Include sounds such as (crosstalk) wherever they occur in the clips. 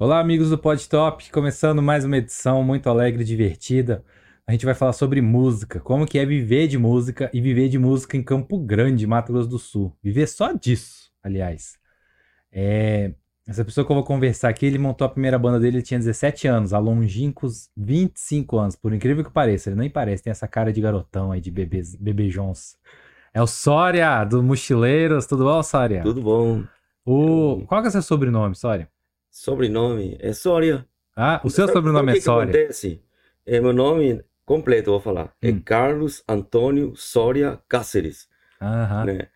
Olá, amigos do Podtop, começando mais uma edição muito alegre e divertida. A gente vai falar sobre música, como que é viver de música e viver de música em Campo Grande, Mato Grosso do Sul. Viver só disso, aliás. É... Essa pessoa que eu vou conversar aqui, ele montou a primeira banda dele, ele tinha 17 anos, há longínquos 25 anos, por incrível que pareça. Ele nem parece, tem essa cara de garotão aí, de bebês, bebejons. É o Sória, do Mochileiros, tudo bom, Sória? Tudo bom. O... Qual que é o seu sobrenome, Sória? Sobrenome é Sória. Ah, o seu Sabe- sobrenome é o que acontece? É, meu nome completo, vou falar. É Hum. Carlos Antônio Sória Cáceres. Aham. né?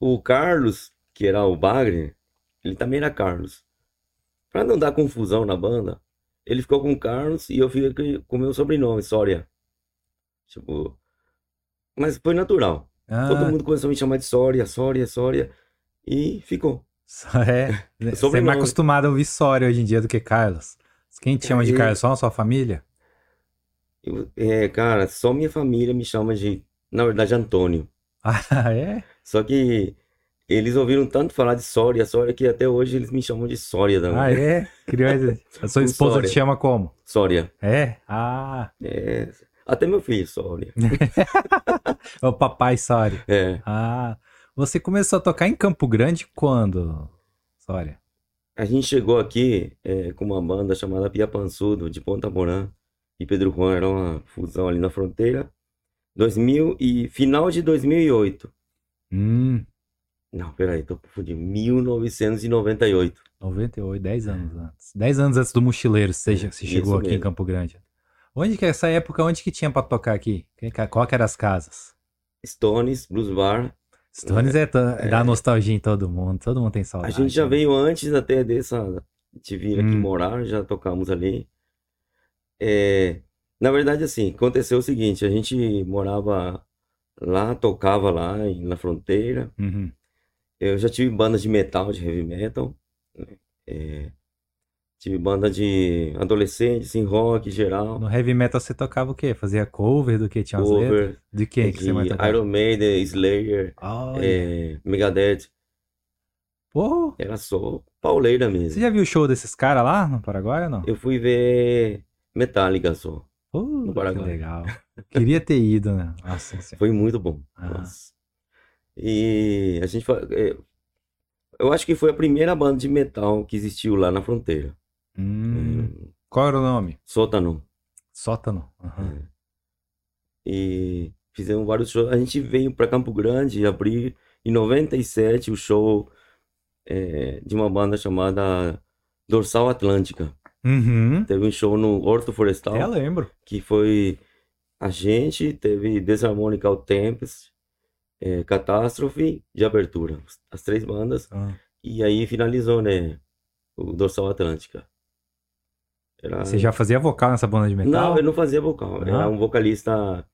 O Carlos, que era o Bagre, ele também era Carlos. Pra não dar confusão na banda, ele ficou com Carlos e eu fiquei com o meu sobrenome, Sória. Tipo, mas foi natural. Ah, Todo mundo começou a me chamar de Sória, Sória, Sória. E ficou. Só é. (laughs) Você é mais acostumado a ouvir Sória hoje em dia do que Carlos. Quem te chama de É, Carlos? Só a sua família? Eu- é, cara, só minha família me chama de, na verdade, Antônio. (laughs) Ah, é? Só que eles ouviram tanto falar de Sória, Sória, que até hoje eles me chamam de Sória também. Ah, é? Esse- (laughs) A sua esposa Sória. te chama como? Sória. É? Ah, É, até meu filho, Sória. é o papai Sória. É, Ah, você começou a tocar em Campo Grande quando, Sória? a gente chegou aqui é, com uma banda chamada Pia Pançudo, de Ponta Porã, e Pedro Juan era uma fusão ali na fronteira. 2000 e final de 2008. Hum, Não, peraí, tô confundindo. 1998. 98, 10 anos antes. 10 anos antes do Mochileiro, você, já- você Isso chegou aqui em. Campo Grande. Onde que é essa época, onde que tinha pra tocar aqui? Qual que eram as casas? Stones, Blues Bar. Stones é, to- dá nostalgia em todo mundo, todo mundo tem A saudade. gente já né? veio antes até dessa de vir aqui Hum. morar, já tocamos ali. É, na verdade, assim, aconteceu o seguinte, a gente morava lá, tocava lá na fronteira. Uhum. Eu já tive banda de metal, de heavy metal. né? É, tive banda de adolescentes, em rock geral, No heavy metal você tocava o quê? Fazia cover do que tinha as letras? cover De quem que você mais tocava? Iron Maiden, Slayer, Olha. é, Megadeth. Pô, Era só pauleira você mesmo. já viu o show desses caras lá no Paraguai ou não? Eu fui ver Metallica só. Pô, que Paraguai. legal. Queria ter ido, né? Nossa. Foi muito bom. Ah. Nossa. E a gente fa- é, eu acho que foi a primeira banda de metal que existiu lá na fronteira. Hum, Hum, qual era o nome? Sótano. Sótano. Aham. E fizemos vários shows. A gente veio para Campo Grande abrir em 97 o show é, de uma banda chamada Dorsal Atlântica. Uhum. Teve um show no Horto Florestal. É, eu lembro. que foi a gente, teve Desharmonical Tempest, é, Catástrofe de abertura, as três bandas, Ah. e aí finalizou, né, o Dorsal Atlântica. Era... Você já fazia vocal nessa banda de metal? Não, eu não fazia vocal, era Não? um vocalista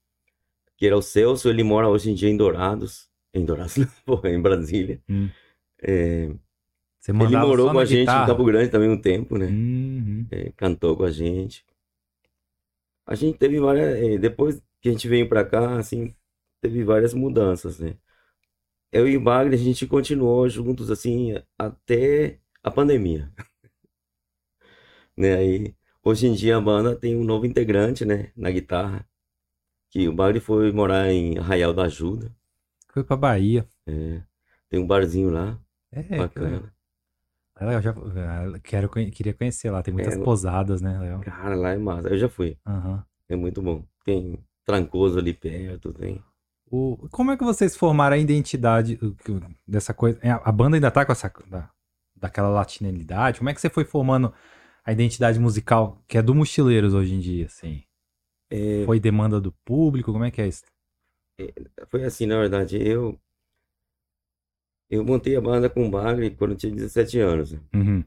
que era o Celso, ele mora hoje em dia em Dourados, em Dourados, (laughs) não, em Brasília. Hum. É, ele morou com a gente em guitarra? Campo Grande também um tempo, né? Uhum. é, cantou com a gente. A gente teve várias. é, depois que a gente veio pra cá, assim, teve várias mudanças, né? Eu e o Wagner, a gente continuou juntos, assim, até a pandemia. (laughs) Né? Aí, hoje em dia a banda tem um novo integrante, né? Na guitarra. Que o Wagner foi morar em Arraial da Ajuda. Foi pra Bahia. é, tem um barzinho lá, É, bacana. legal. Eu já eu quero, queria conhecer lá. Tem muitas É, pousadas, né, Léo? Cara, lá é massa. Eu já fui. Aham. É muito bom. Tem Trancoso ali perto, tem. O, como é que vocês formaram a identidade dessa coisa? é, A banda ainda tá com essa da, daquela latinalidade? Como é que você foi formando a identidade musical que é do Mochileiros hoje em dia, assim? É, Foi demanda do público? Como é que é isso? Foi assim, na verdade, eu eu montei a banda com o Bagre quando eu tinha 17 anos. Uhum.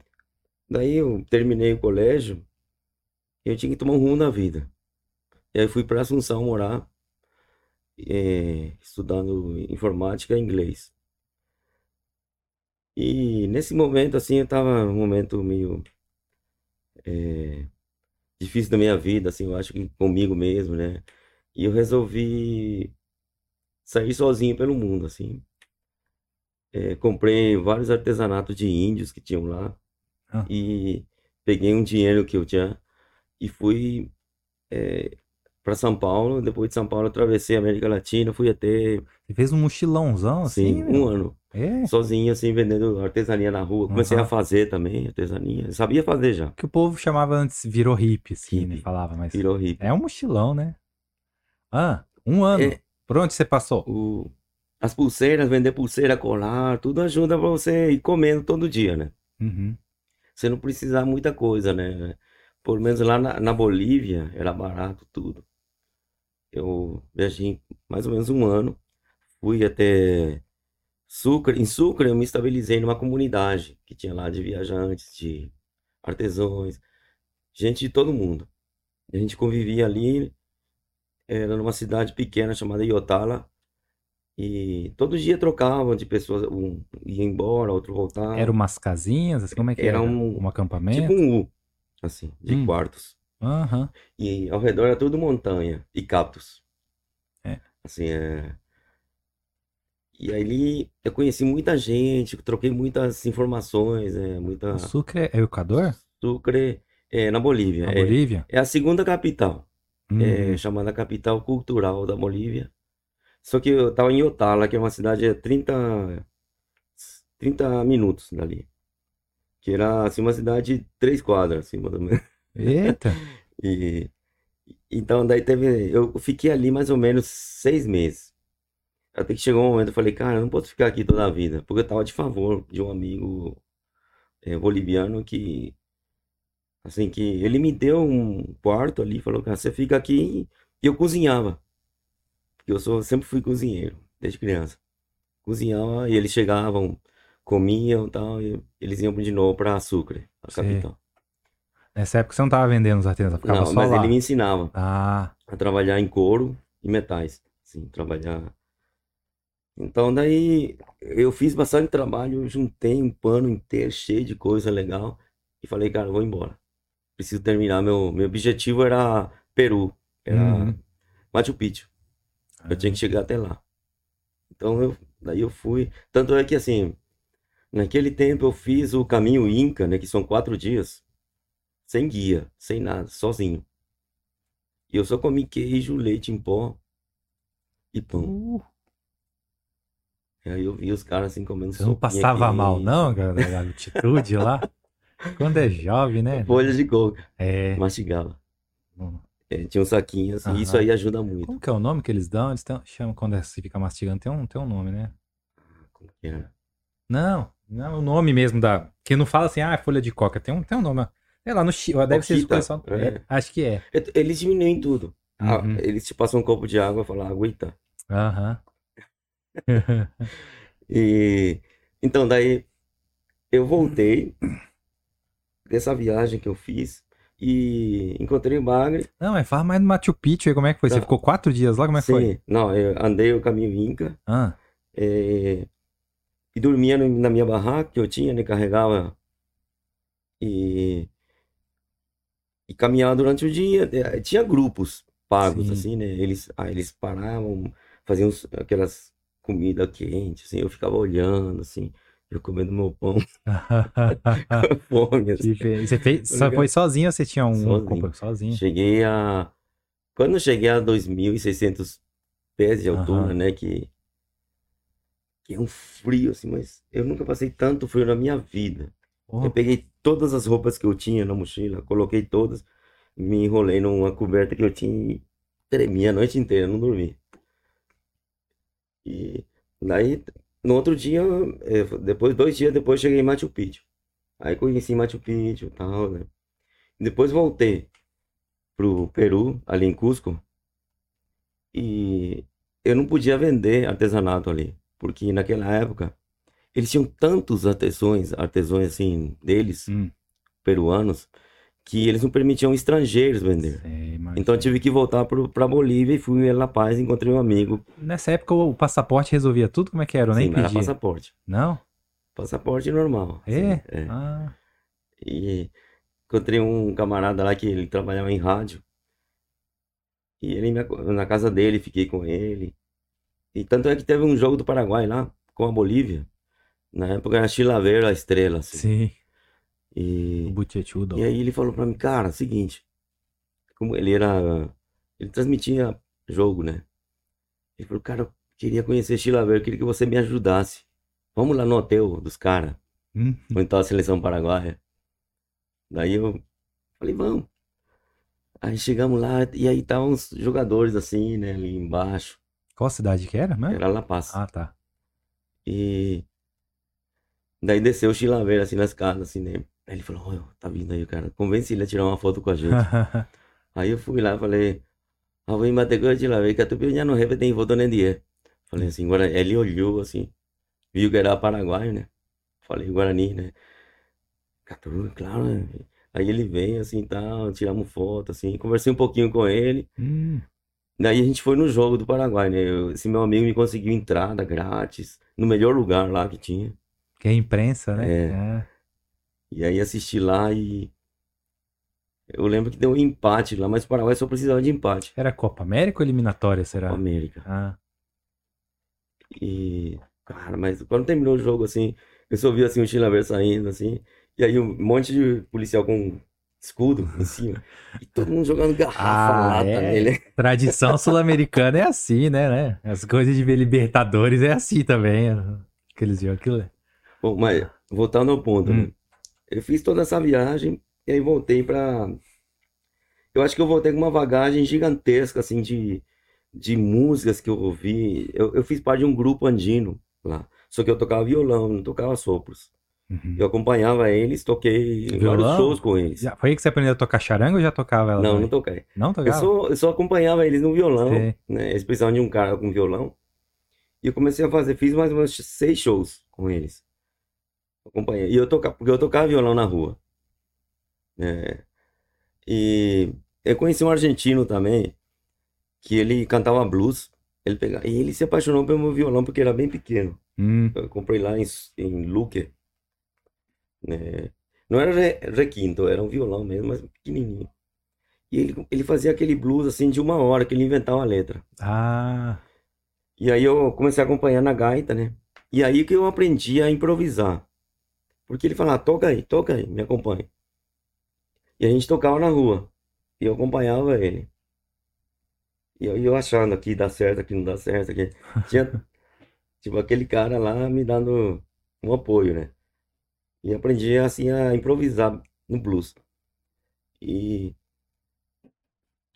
Daí eu terminei o colégio e eu tinha que tomar um rumo na vida. E aí fui para Assunção morar, eh, estudando informática e inglês. E nesse momento, assim, eu tava num momento meio eh, difícil da minha vida, assim, eu acho que comigo mesmo, né? E eu resolvi sair sozinho pelo mundo, assim. É, comprei vários artesanatos de índios que tinham lá Ah. e peguei um dinheiro que eu tinha e fui para São Paulo. Depois de São Paulo, atravessei a América Latina, fui até Você fez um mochilãozão assim? sim, um ano. É. Sozinho, assim, vendendo artesania na rua. Comecei Aham. a fazer também artesania. Eu sabia fazer já. Que o povo chamava antes, virou hippie, assim, né? Hippie. Falava, mas. Virou hippie. É um mochilão, né? Ah, um ano. É. Por onde você passou? O... As pulseiras, vender pulseira, colar, tudo ajuda pra você ir comendo todo dia, né? Uhum. Você não precisar muita coisa, né? Pelo menos lá na, na Bolívia era barato tudo. Eu viajei mais ou menos um ano. Fui até Sucre. Em Sucre eu me estabilizei numa comunidade que tinha lá de viajantes, de artesãos, gente de todo mundo. A gente convivia ali, era numa cidade pequena chamada Iotala. E todo dia trocavam de pessoas, um ia embora, outro voltava. Era umas casinhas, assim, como é que era? Era um- Um acampamento? Tipo um U, assim, de Hum. quartos. Aham. E ao redor era tudo montanha e cactos. É. Assim, é... E aí eu conheci muita gente, troquei muitas informações, é, muita... O Sucre é Equador? Sucre, é, na Bolívia. Na É, Bolívia? é a segunda capital, Hum. é chamada capital cultural da Bolívia. Só que eu tava em Otala, que é uma cidade a 30, 30 minutos dali. Que era, assim, uma cidade de três quadras, assim, mais ou menos. Eita! (laughs) E então daí teve, eu fiquei ali mais ou menos seis meses. Até que chegou um momento eu falei, cara, eu não posso ficar aqui toda a vida, porque eu tava de favor de um amigo eh, boliviano que assim que ele me deu um quarto ali, falou, cara, você fica aqui e eu cozinhava. Porque eu sou, sempre fui cozinheiro, desde criança. Cozinhava e eles chegavam, comiam e tal, e eles iam de novo para Sucre, a capital. Nessa época você não tava vendendo os artesãos, ficava Não, só mas lá. ele me ensinava. Ah, a trabalhar em couro e metais, sim, trabalhar. Então daí eu fiz bastante trabalho, juntei um pano inteiro cheio de coisa legal e falei, cara, vou embora. Preciso terminar meu meu objetivo era Peru, era Uhum. Machu Picchu. Eu tinha que chegar até lá. Então eu daí eu fui, tanto é que assim, naquele tempo eu fiz o caminho Inca, né, que são quatro dias, sem guia, sem nada, sozinho. E eu só comi queijo, leite em pó e pão. Uh, aí eu vi os caras assim comendo você não passava mal, quente, não, cara, da altitude lá? Quando é jovem, né? Folha de coco, É. mastigava. Hum. É, tinha uns saquinhos, e isso aí ajuda muito. Como que é o nome que eles dão? Eles tão, chamam quando é- você fica mastigando, tem um, tem um nome, né? Como que era? Não, não, o nome mesmo da. Que não fala assim, ah, é folha de coca. Tem um, tem um nome. Sei lá, no Chile. Deve ser expressão. é. é, acho que é. E- Eles diminuem tudo. Ah, Uhum. eles te passam um copo de água e falam, aguenta. Aham. E então daí eu voltei dessa viagem que eu fiz e encontrei o Bagre. não, mas fala mais do Machu Picchu aí, como é que foi? Você Tá. ficou quatro dias lá? Como é que foi? Sim, não, eu andei o caminho Inca Ah, eh, e dormia no- na minha barraca que eu tinha, né? Carregava e, e caminhava durante o dia. Eh, Tinha grupos pagos, Sim. assim, né? Eles, ah, eles paravam, faziam aquelas comidas quentes, assim, eu ficava olhando, assim, eu comendo meu pão (laughs) com (laughs) fome, assim. Diferente. Você fez, Tá só foi sozinho ou você tinha um Sozinho. sozinho? Cheguei a. Quando eu cheguei a 2.600 pés de altura, Aham. né? Que, que é um frio, assim, mas eu nunca passei tanto frio na minha vida. Oh, Eu peguei todas as roupas que eu tinha na mochila, coloquei todas, me enrolei numa coberta que eu tinha e tremia a noite inteira, não dormi. E daí, no outro dia, depois, dois dias depois, cheguei em Machu Picchu. Aí conheci Machu Picchu e tal, né? Depois voltei pro Peru, ali em Cusco, e eu não podia vender artesanato ali, porque naquela época eles tinham tantos artesãos, artesãos assim, deles, hum, peruanos, que eles não permitiam estrangeiros vender. sei. Então eu tive que voltar pro, pra Bolívia e fui La Paz, encontrei um amigo, Nessa época o passaporte resolvia tudo? Como é que era? Eu nem sim, era passaporte, Não? passaporte normal, É? assim, é. Ah, E encontrei um camarada lá que ele trabalhava em rádio. E ele na casa dele, fiquei com ele. E tanto é que teve um jogo do Paraguai lá com a Bolívia. Na época era Chilaver a estrela, assim. sim. E, e aí ele falou pra mim, cara, seguinte, como ele era, ele transmitia jogo, né? Ele falou, cara, eu queria conhecer Chilaver, queria que você me ajudasse. Vamos lá no hotel dos caras, Hum, onde tá a seleção paraguaia. Daí eu falei, vamos. Aí chegamos lá, e aí estavam uns jogadores assim, né, ali embaixo. Qual cidade que era, né? Era La Paz. Ah, tá. E daí desceu o Chilaver assim na escada, assim, né? Aí ele falou, "Ô, tá vindo aí, cara. Convence ele a tirar uma foto com a gente. (laughs) Aí eu fui lá e falei, ah, vou bater com o Chilaver, que a tu já não tem foto nem dia. Falei assim, Guarani. Ele olhou assim, viu que era paraguaio, né? Falei, Guarani, né? Catu, claro, né? Aí ele veio assim, tal, tiramos foto, assim, conversei um pouquinho com ele. Hum, Daí a gente foi no jogo do Paraguai, né? Eu- esse meu amigo me conseguiu entrada grátis, no melhor lugar lá que tinha. que é imprensa, né? É. É. E aí assisti lá e eu lembro que deu um empate lá, mas o Paraguai só precisava de empate. Era Copa América ou eliminatória, será? América. Ah, E, cara, mas quando terminou o jogo, assim, eu só vi assim o Chilaver saindo, assim, e aí um monte de policial com escudo em cima, e todo mundo jogando garrafa, Ah, lata é? nele. tradição sul-americana é assim, né, né? As coisas de ver Libertadores é assim também. Aqueles jogos, aquilo é. Bom, mas voltando ao ponto, Hum. né? Eu fiz toda essa viagem e aí voltei pra. Eu acho que eu voltei com uma bagagem gigantesca, assim, de, de músicas que eu ouvi. Eu, eu fiz parte de um grupo andino lá. Só que eu tocava violão, não tocava sopros. Uhum. Eu acompanhava eles, toquei em vários Violão? shows com eles. Já, foi aí que você aprendeu a tocar charanga ou já tocava ela Não, também? não toquei. Não Eu tocava? só, eu só acompanhava eles no violão, Sei. né? Eles precisavam de um cara com violão. E eu comecei a fazer, fiz mais ou menos seis shows com eles. Acompanhei. E eu tocava, porque eu tocava violão na rua. né? E eu conheci um argentino também, que ele cantava blues. Ele pegava, e ele se apaixonou pelo meu violão porque era bem pequeno. Hum, Eu comprei lá em, em Luque. né? Não era re- requinto, era um violão mesmo, mas pequenininho. E ele, ele fazia aquele blues assim de uma hora, que ele inventava a letra. Ah, E aí eu comecei a acompanhar na gaita, né? E aí que eu aprendi a improvisar. Porque ele falava, toca aí, toca aí, me acompanha. E a gente tocava na rua. E eu acompanhava ele. E eu, eu achando aqui dá certo, aqui não dá certo, aqui. (laughs) Tinha, tipo, aquele cara lá me dando um apoio, né? E aprendi, assim, a improvisar no blues. E,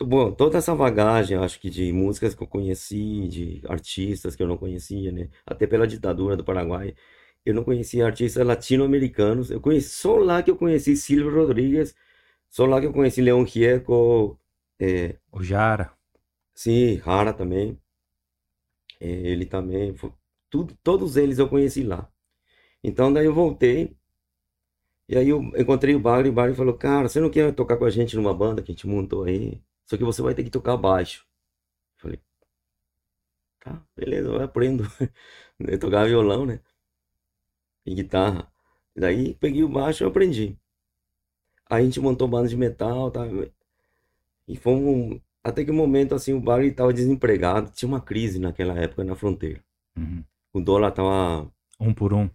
bom, toda essa bagagem, acho que de músicas que eu conheci, de artistas que eu não conhecia, né? Até pela ditadura do Paraguai, eu não conhecia artistas latino-americanos. Eu conheci, só lá que eu conheci Silvio Rodrigues, só lá que eu conheci Leon Gieco, é, o Jara. sim, Rara também. É, ele também, fo- tudo, todos eles eu conheci lá. Então daí eu voltei, e aí eu encontrei o Bagre, e o Bagre falou, cara, você não quer tocar com a gente numa banda que a gente montou aí? Só que você vai ter que tocar baixo. Eu falei, tá, beleza, eu aprendo. (laughs) Eu tocava violão, né? E guitarra. Daí peguei o baixo e aprendi. Aí a gente montou banda de metal, tá? E fomos, até que um momento assim, o Bagre estava desempregado, tinha uma crise naquela época na fronteira. Uhum. O dólar tava, Um por um.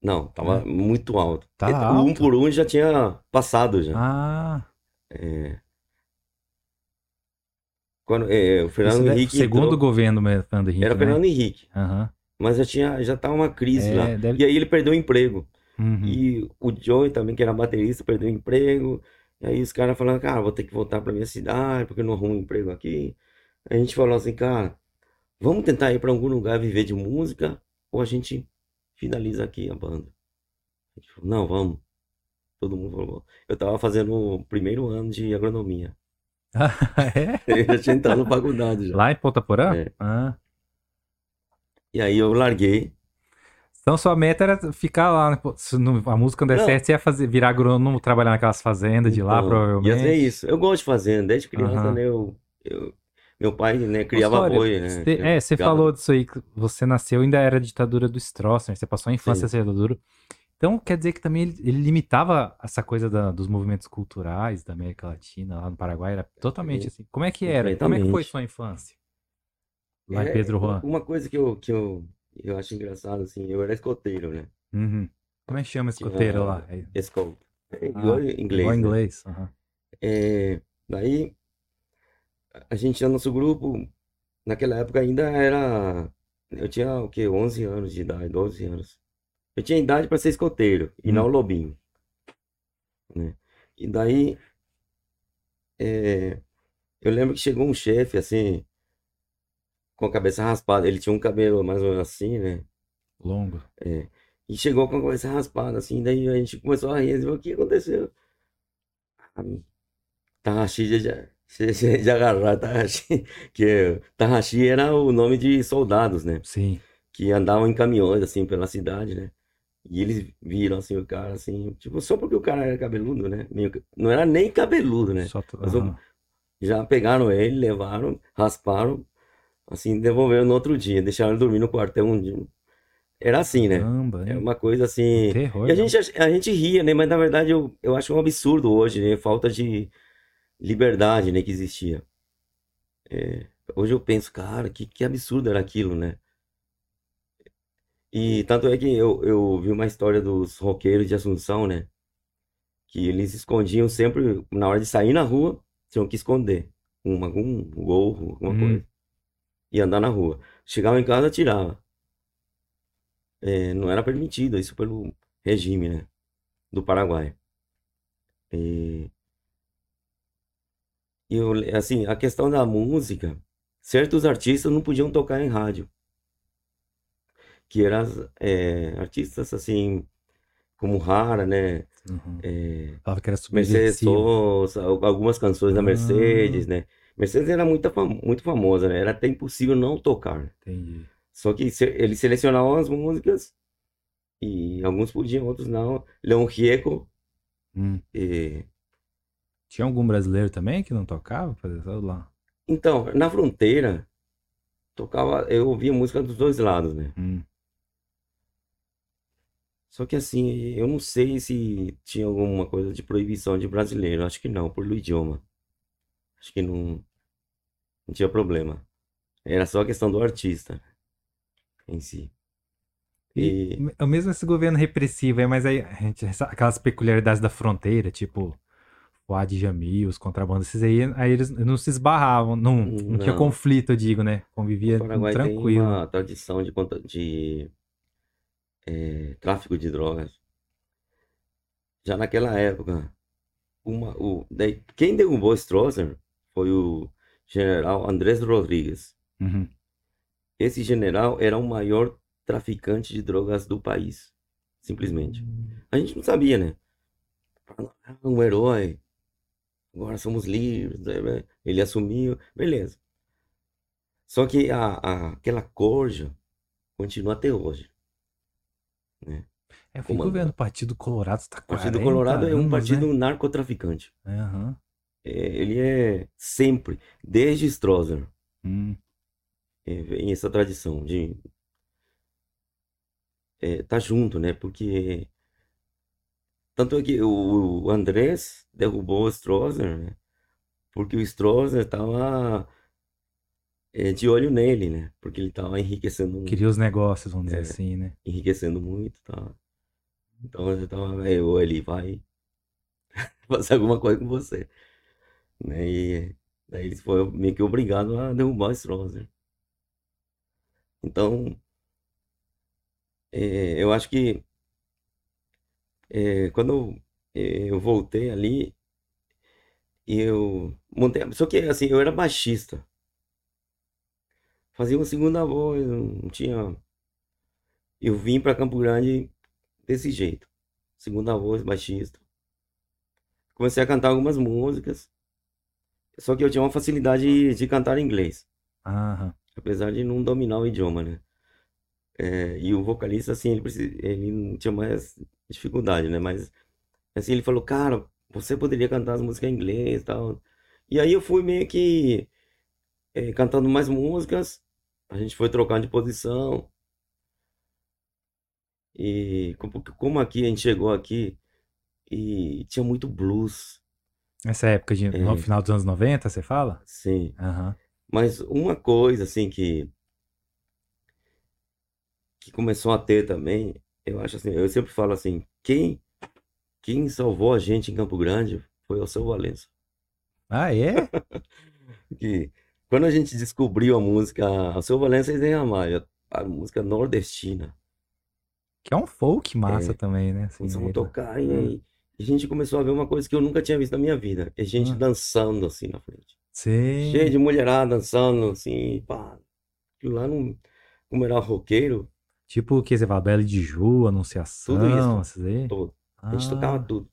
não, tava muito alto. Tá o um alto? por um já tinha passado já. Ah, É. Quando, é, o Fernando Henrique segundo entrou- governo mesmo, Fernando Henrique, era né? Fernando Henrique, Aham. Mas já tinha, já tava uma crise É, lá. deve- E aí ele perdeu o emprego. Uhum. E o Joey também, que era baterista, perdeu o emprego. E aí os caras falaram, cara, vou ter que voltar pra minha cidade, porque eu não arrumo emprego aqui. A gente falou assim, cara, vamos tentar ir pra algum lugar viver de música, ou a gente finaliza aqui a banda. A gente falou, não, vamos. Todo mundo falou. Eu tava fazendo o primeiro ano de agronomia. (laughs) é? (laughs) Eu já tinha entrado na faculdade já. Lá em Ponta Porã? É. Ah. E aí eu larguei. Então sua meta era ficar lá, né? Pô, se não- a música não der Não. certo, você ia fazer, virar agrônomo, trabalhar naquelas fazendas de lá, Então, provavelmente. Ia ser isso. Eu gosto de fazenda. Desde criança, Aham. né, eu, eu- meu pai, né, criava Sória, boi, né? é, você gado. falou disso aí, que você nasceu ainda era ditadura do Stroessner, você passou a infância Sim. ditadura. Então quer dizer que também ele, ele limitava essa coisa da- dos movimentos culturais da América Latina, lá no Paraguai, era totalmente assim. Como é que era? Como é que foi sua infância? Lá em É, Pedro Juan. Uma coisa que eu, que eu, eu acho engraçado, assim, eu era escoteiro, né? Uhum. Como é que chama escoteiro lá? Escolta. É igual Ah, inglês. Igual né? inglês. aham. É, daí, a gente nosso grupo, naquela época ainda era. Eu tinha o quê? 11 anos de idade, 12 anos. Eu tinha idade para ser escoteiro e não Hum. lobinho. Né? E daí, é, eu lembro que chegou um chefe assim, com a cabeça raspada. Ele tinha um cabelo mais ou menos assim, né? Longo. É, e chegou com a cabeça raspada, assim, daí a gente começou a rir, assim, o que aconteceu? Ah, Tarraxi já, (laughs) já, já, já agarraram, Tarraxi, que Tarraxi era o nome de soldados, né, Sim. que andavam em caminhões, assim, pela cidade, né, e eles viram, assim, o cara, assim, tipo, só porque o cara era cabeludo, né, não era nem cabeludo, né, Só aham. já pegaram ele, levaram, rasparam, assim, devolveram no outro dia, deixaram ele dormir no quartel um dia. Era assim, né, Caramba, é uma coisa assim... Terror. E a não. gente, a gente ria, né? Mas na verdade eu, eu acho um absurdo hoje, né? Falta de liberdade, né? Que existia. É, hoje eu penso, cara, que, que absurdo era aquilo, né? E tanto é que eu, eu vi uma história dos roqueiros de Assunção, né? Que eles escondiam sempre, na hora de sair na rua, tinham que esconder um, algum gorro, alguma Hum. coisa. E andar na rua. Chegava em casa, tirava. É, não era permitido isso pelo regime, né? Do Paraguai. E, e eu, assim, a questão da música, certos artistas não podiam tocar em rádio. Que eram é, artistas, assim, como Rara, né? Uhum. É, Falava que era Mercedes al- algumas canções da Ah. Mercedes, né? Mercedes era muito, fam- muito famosa, né? Era até impossível não tocar. Entendi. Só que se- eles selecionavam as músicas e alguns podiam, outros não. Leon Gieco, Hum. e... Tinha algum brasileiro também que não tocava? Só lá. então, na fronteira, tocava, eu ouvia música dos dois lados, né? Hum. Só que assim, eu não sei se tinha alguma coisa de proibição de brasileiro. Acho que não, por idioma. Acho que não, não tinha problema. Era só a questão do artista em si. E, E- o mesmo esse governo repressivo aí, mas aí gente, aquelas peculiaridades da fronteira, tipo Fuad Jamil, os contrabandos, esses aí, aí eles não se esbarravam, não, não tinha Não. conflito, eu digo, né? Convivia O Paraguai tem tranquilo. uma tradição de, de eh, tráfico de drogas. Já naquela época, uma, o, daí, quem derrubou Stroessner foi o general Andrés Rodrigues. Uhum. Esse general era o maior traficante de drogas do país, simplesmente. A gente não sabia, né? Ah, Um herói, agora somos livres. né? Ele assumiu, beleza. Só que a, a- aquela corja continua até hoje. É, foi Comandante. governo do Partido Colorado, está O Partido 40 Colorado é um partido né? narcotraficante. Aham. É, ele é sempre, desde Stroessner, Hum. é, vem essa tradição de é, tá junto, né? Porque tanto é que o, o Andrés derrubou o Stroessner, né? Porque o Stroessner tava é, de olho nele, né? Porque ele tava enriquecendo, Queria os negócios, vamos dizer É. assim, né? enriquecendo muito, tá? Então ele tava, ou ele vai (laughs) fazer alguma coisa com você, né? E daí ele foi meio que obrigado a derrubar o Stroessner. Então, é, eu acho que é, quando eu, é, eu voltei ali, eu montei. Só que assim, eu era baixista. Fazia uma segunda voz, não tinha. Eu vim para Campo Grande desse jeito. Segunda voz, baixista. Comecei a cantar algumas músicas. Só que eu tinha uma facilidade de cantar em inglês Aham. apesar de não dominar o idioma, né? É, e o vocalista, assim, ele, precis- ele tinha mais dificuldade, né? Mas, assim, ele falou, cara, você poderia cantar as músicas em inglês e tal. E aí eu fui meio que é, cantando mais músicas, a gente foi trocando de posição. E como, como aqui, a gente chegou aqui e tinha muito blues, Nessa época de, no É. final dos anos 90, você fala? assim. Aham. Mas uma coisa assim que que começou a ter também, eu acho assim, eu sempre falo assim, quem quem salvou a gente em Campo Grande foi o seu Valença. Ah, é? (laughs) Que quando a gente descobriu a música, o seu Valença e Zé Ramalho, a música nordestina, Que é um folk massa É. também, né? Assim, a ele- tocar e aí a gente começou a ver uma coisa que eu nunca tinha visto na minha vida. É gente Ah. dançando assim na frente. Sim. Cheio de mulherada dançando assim, pá. Lá não, como era roqueiro, Tipo o que? Bela de Ju, Anunciação, Tudo isso. essas aí? todo. A gente Ah, tocava tudo.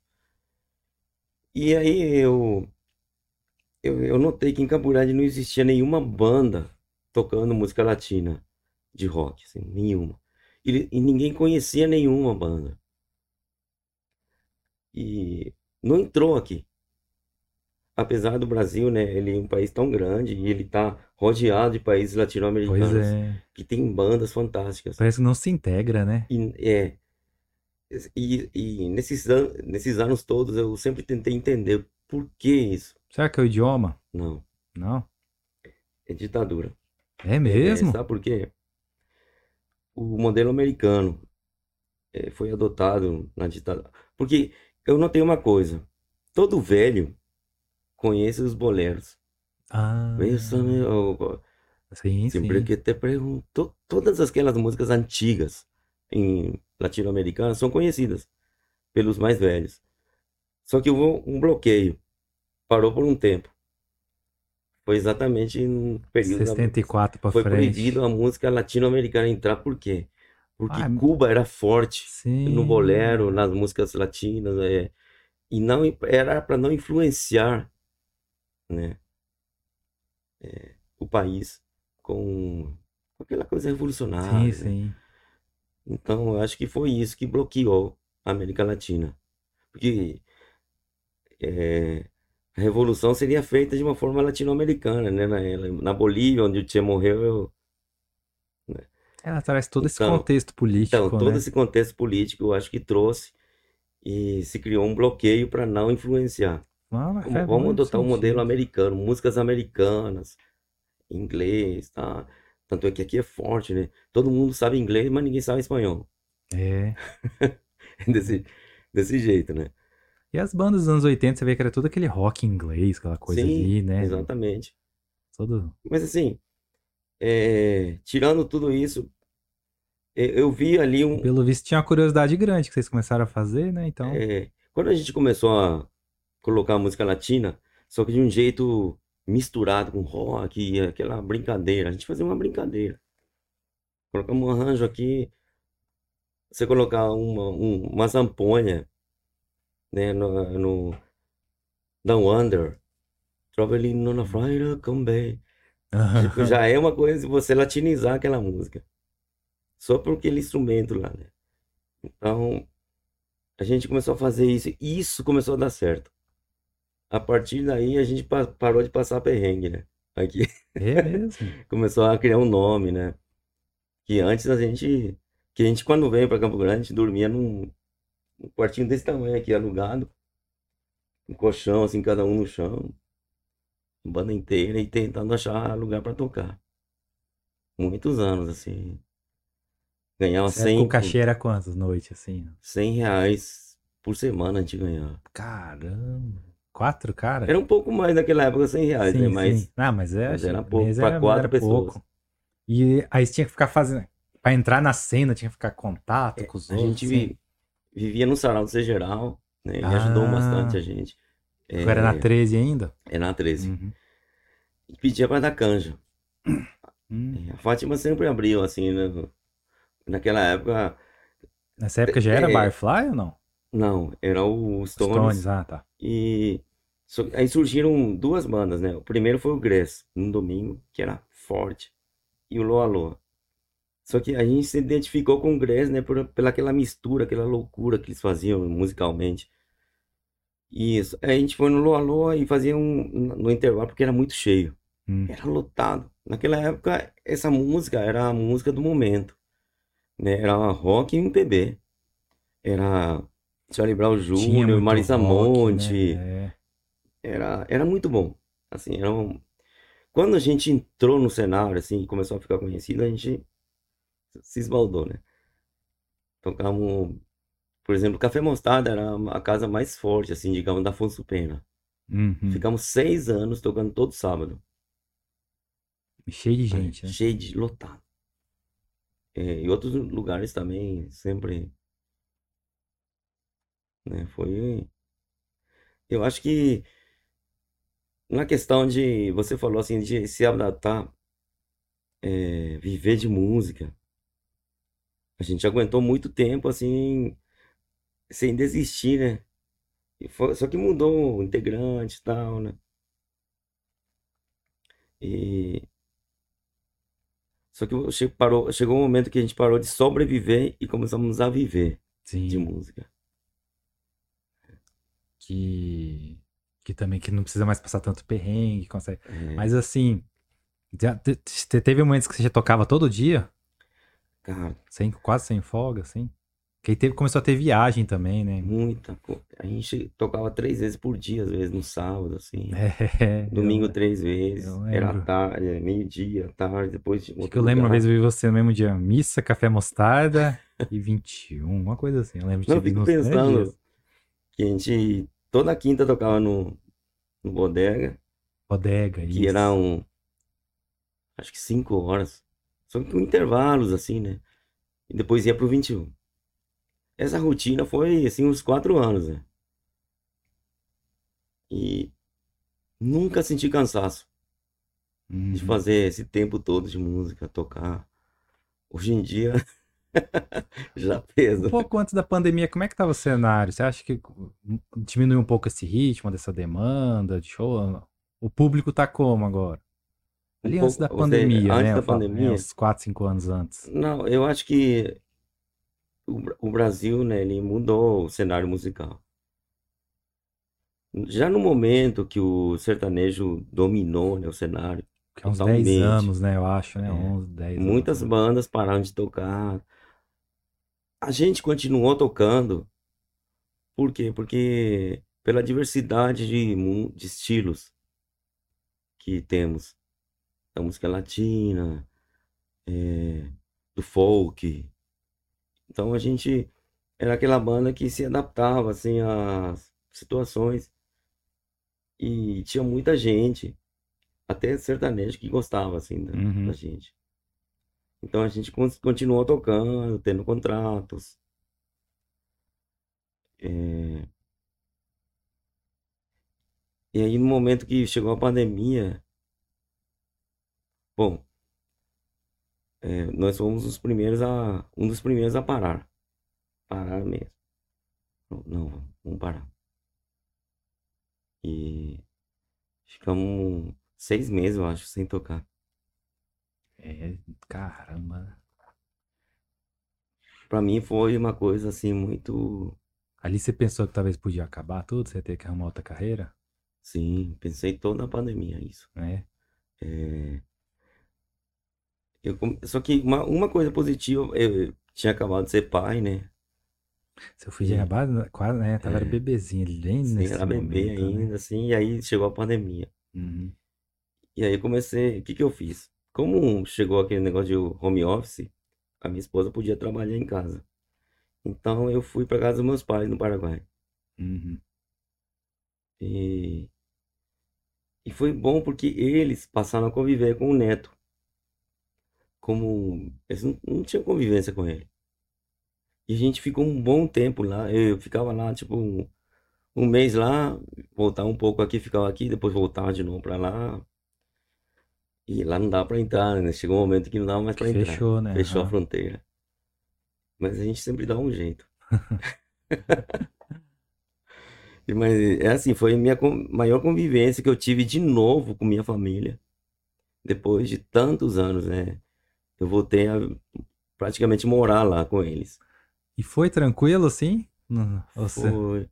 E aí eu, eu, eu notei que em Campo Grande não existia nenhuma banda tocando música latina de rock, assim, nenhuma. E, e ninguém conhecia nenhuma banda. E não entrou aqui. Apesar do Brasil, né, ele é um país tão grande e ele tá rodeado de países latino-americanos é. que tem bandas fantásticas. Parece que não se integra, né? E, é, e, e nesses, an- nesses anos todos eu sempre tentei entender por que isso. Será que é o idioma? Não, Não. é ditadura. É É, mesmo? sabe por quê? O modelo americano é, foi adotado na ditadura. Porque eu notei uma coisa: todo velho conhece os boleros. Ah, Bésame, o- sim, sim. Sempre que te pergunto, todas aquelas músicas antigas em latino-americana são conhecidas pelos mais velhos. Só que houve um bloqueio. Parou por um tempo. Foi exatamente no período da- 64 pra foi frente. proibido a música latino-americana entrar. Por quê? Porque Ah, Cuba era forte Sim. no bolero, nas músicas latinas, é, e não era para não influenciar, né, é, o país com, aquela coisa revolucionária. Sim, né? sim. Então, eu acho que foi isso que bloqueou a América Latina, porque é, a revolução seria feita de uma forma latino-americana, né? Na, na Bolívia, onde o Che morreu, eu- Ela traz todo esse Então- contexto político, Então, todo né? esse contexto político eu acho que trouxe e se criou um bloqueio para não influenciar. Ah, Vamos, vamos adotar um modelo americano, músicas americanas, inglês, tá? Tanto é que aqui é forte, né? Todo mundo sabe inglês, mas ninguém sabe espanhol. É. (laughs) Desse, desse jeito, né? E as bandas dos anos 80, você vê que era todo aquele rock inglês, aquela coisa Sim, ali, né? Exatamente. Todo... Mas assim, é, tirando tudo isso, eu, vi ali um, Pelo visto, tinha uma curiosidade grande que vocês começaram a fazer, né? Então, É, quando a gente começou a colocar música latina, só que de um jeito misturado com rock e aquela brincadeira, a gente fazia uma brincadeira. Colocamos um arranjo aqui, você colocar uma, um- uma zamponha, né, no, no Down Under, Traveling on a Friday Come Back. Tipo, já é uma coisa de você latinizar aquela música. Só por aquele instrumento lá, né? Então, a gente começou a fazer isso e isso começou a dar certo. A partir daí, a gente pa- parou de passar perrengue, né? Aqui é mesmo. (laughs) começou a criar um nome, né? Que antes a gente, que a gente quando veio para Campo Grande, a gente dormia num, num quartinho desse tamanho aqui, alugado. Um colchão, assim, cada um no chão. Banda inteira e tentando achar lugar para tocar. Muitos anos, assim. Ganhava época 100, o cachê era quantas noites, assim? 100 reais por semana a gente ganhava. Caramba. Quatro, cara? Era um pouco mais naquela época, 100 reais, sim, né? Mas sim. Ah, mas, é, mas era pouco, pra era- quatro pessoas. pouco. E aí você tinha que ficar fazendo... Pra entrar na cena, tinha que ficar contato com os a outros. gente assim. vi- vivia no Sarau do Ser Geral, né? Ele ajudou Ah. bastante a gente. É, Era na 13 ainda? é na 13. Uhum. E pedia para dar canja. Hum. É, A Fátima sempre abriu, assim, né? Naquela época, Nessa época já era É. Barfly ou não? não, era o Stones. Stones, ah, tá. E aí surgiram duas bandas, né? O primeiro foi o Gress, num domingo, que era forte, e o Loa Loa. Só que a gente se identificou com o Gress, né? Por, pela aquela mistura, aquela loucura que eles faziam musicalmente. Isso. A gente foi no Loa Loa e fazia um no intervalo, porque era muito cheio. Hum. Era lotado. Naquela época, essa música era a música do momento, né? Era rock e MPB. Era Charlie Brown Jr., Marisa rock, Monte. né? É. Era, era muito bom. Assim, era um... Quando a gente entrou no cenário, assim, começou a ficar conhecido, a gente se esbaldou, né? Tocamos por exemplo, Café Mostarda era a casa mais forte, assim, digamos, da Afonso Pena. Uhum. Ficamos seis anos tocando todo sábado. Cheio de gente, né? Cheio de lotado. É, e outros lugares também, sempre. Né, foi. Eu acho que na questão de. Você falou assim, de se adaptar, é, viver de música. A gente aguentou muito tempo assim, sem desistir, né? Foi- só que mudou o integrante e tal, né? E só que parou, chegou um momento que a gente parou de sobreviver e começamos a viver de Sim. música. Que. Que também que não precisa mais passar tanto perrengue, consegue. É, Mas assim. Já te- te- teve momentos que você já tocava todo dia? cara, Sem, quase sem folga, assim? Que aí teve, começou a ter viagem também, né? muita coisa. A gente tocava três vezes por dia, às vezes no sábado, assim. (laughs) É, Domingo eu, três vezes. Era tarde, meio-dia, tarde, depois de Acho que eu lembro uma vez eu vi você no mesmo dia. Missa, café mostarda (laughs) e 21, uma coisa assim. Eu lembro de Não, ter eu fico pensando que a gente toda quinta tocava no, no bodega, Bodega, que era isso. um, acho que cinco horas. Só que com intervalos, assim, né? E depois ia pro 21. Essa rotina foi, assim, uns quatro anos, né? E nunca senti cansaço de Uhum. fazer esse tempo todo de música, tocar. Hoje em dia, (laughs) já Um pesa. pouco antes da pandemia, como é que tava o cenário? Você acha que diminuiu um pouco esse ritmo dessa demanda de show? O público tá como agora? Um Ali antes pouco, da pandemia, antes né? da Eu falo, é, pandemia, uns 4, 5 anos antes. não, eu acho que o, Bra- o Brasil, né, ele mudou o cenário musical. Já no momento que o sertanejo dominou, né, o cenário Que é uns 10 totalmente, anos, né? Eu acho, né? é, 11, 10 anos. muitas né? bandas pararam de tocar. A gente continuou tocando, por quê? Porque pela diversidade de, de estilos que temos, da música latina, é, do folk. Então a gente era aquela banda que se adaptava assim às situações e tinha muita gente, até sertanejo que gostava assim da, Uhum. da gente. Então a gente con- continuou tocando, tendo contratos. é, E aí no momento que chegou a pandemia, bom, é, nós fomos os primeiros a um dos primeiros a parar, parar mesmo. Não, vamos parar. E ficamos seis meses, eu acho, sem tocar. É, caramba. Pra mim foi uma coisa assim muito, Ali você pensou que talvez podia acabar tudo, você ia ter que arrumar outra carreira? sim, pensei toda a pandemia isso. né? É, eu, só que uma, uma coisa positiva, eu tinha acabado de ser pai, né? Seu filho E, era ba- quase, né? Tava era é, bebezinho ali bem sim, nesse era bebê momento, né? ainda, assim, e aí chegou a pandemia. Uhum. E aí comecei, o que que eu fiz? Como chegou aquele negócio de home office, a minha esposa podia trabalhar em casa. Então eu fui para casa dos meus pais no Paraguai. Uhum. E, e foi bom porque eles passaram a conviver com o neto. Como eles não, não tinham convivência com ele. E a gente ficou um bom tempo lá. Eu ficava lá, tipo, um, um mês lá, voltava um pouco aqui, ficava aqui, depois voltava de novo para lá. E lá não dava para entrar, né? Chegou um momento que não dava mais Que para entrar. fechou, né? Fechou a fronteira. Mas a gente sempre dá um jeito. (laughs) Mas é assim, foi a minha maior convivência que eu tive de novo com minha família. Depois de tantos anos, né? Eu voltei a praticamente morar lá com eles. E foi tranquilo, assim? Ou, você- Foi.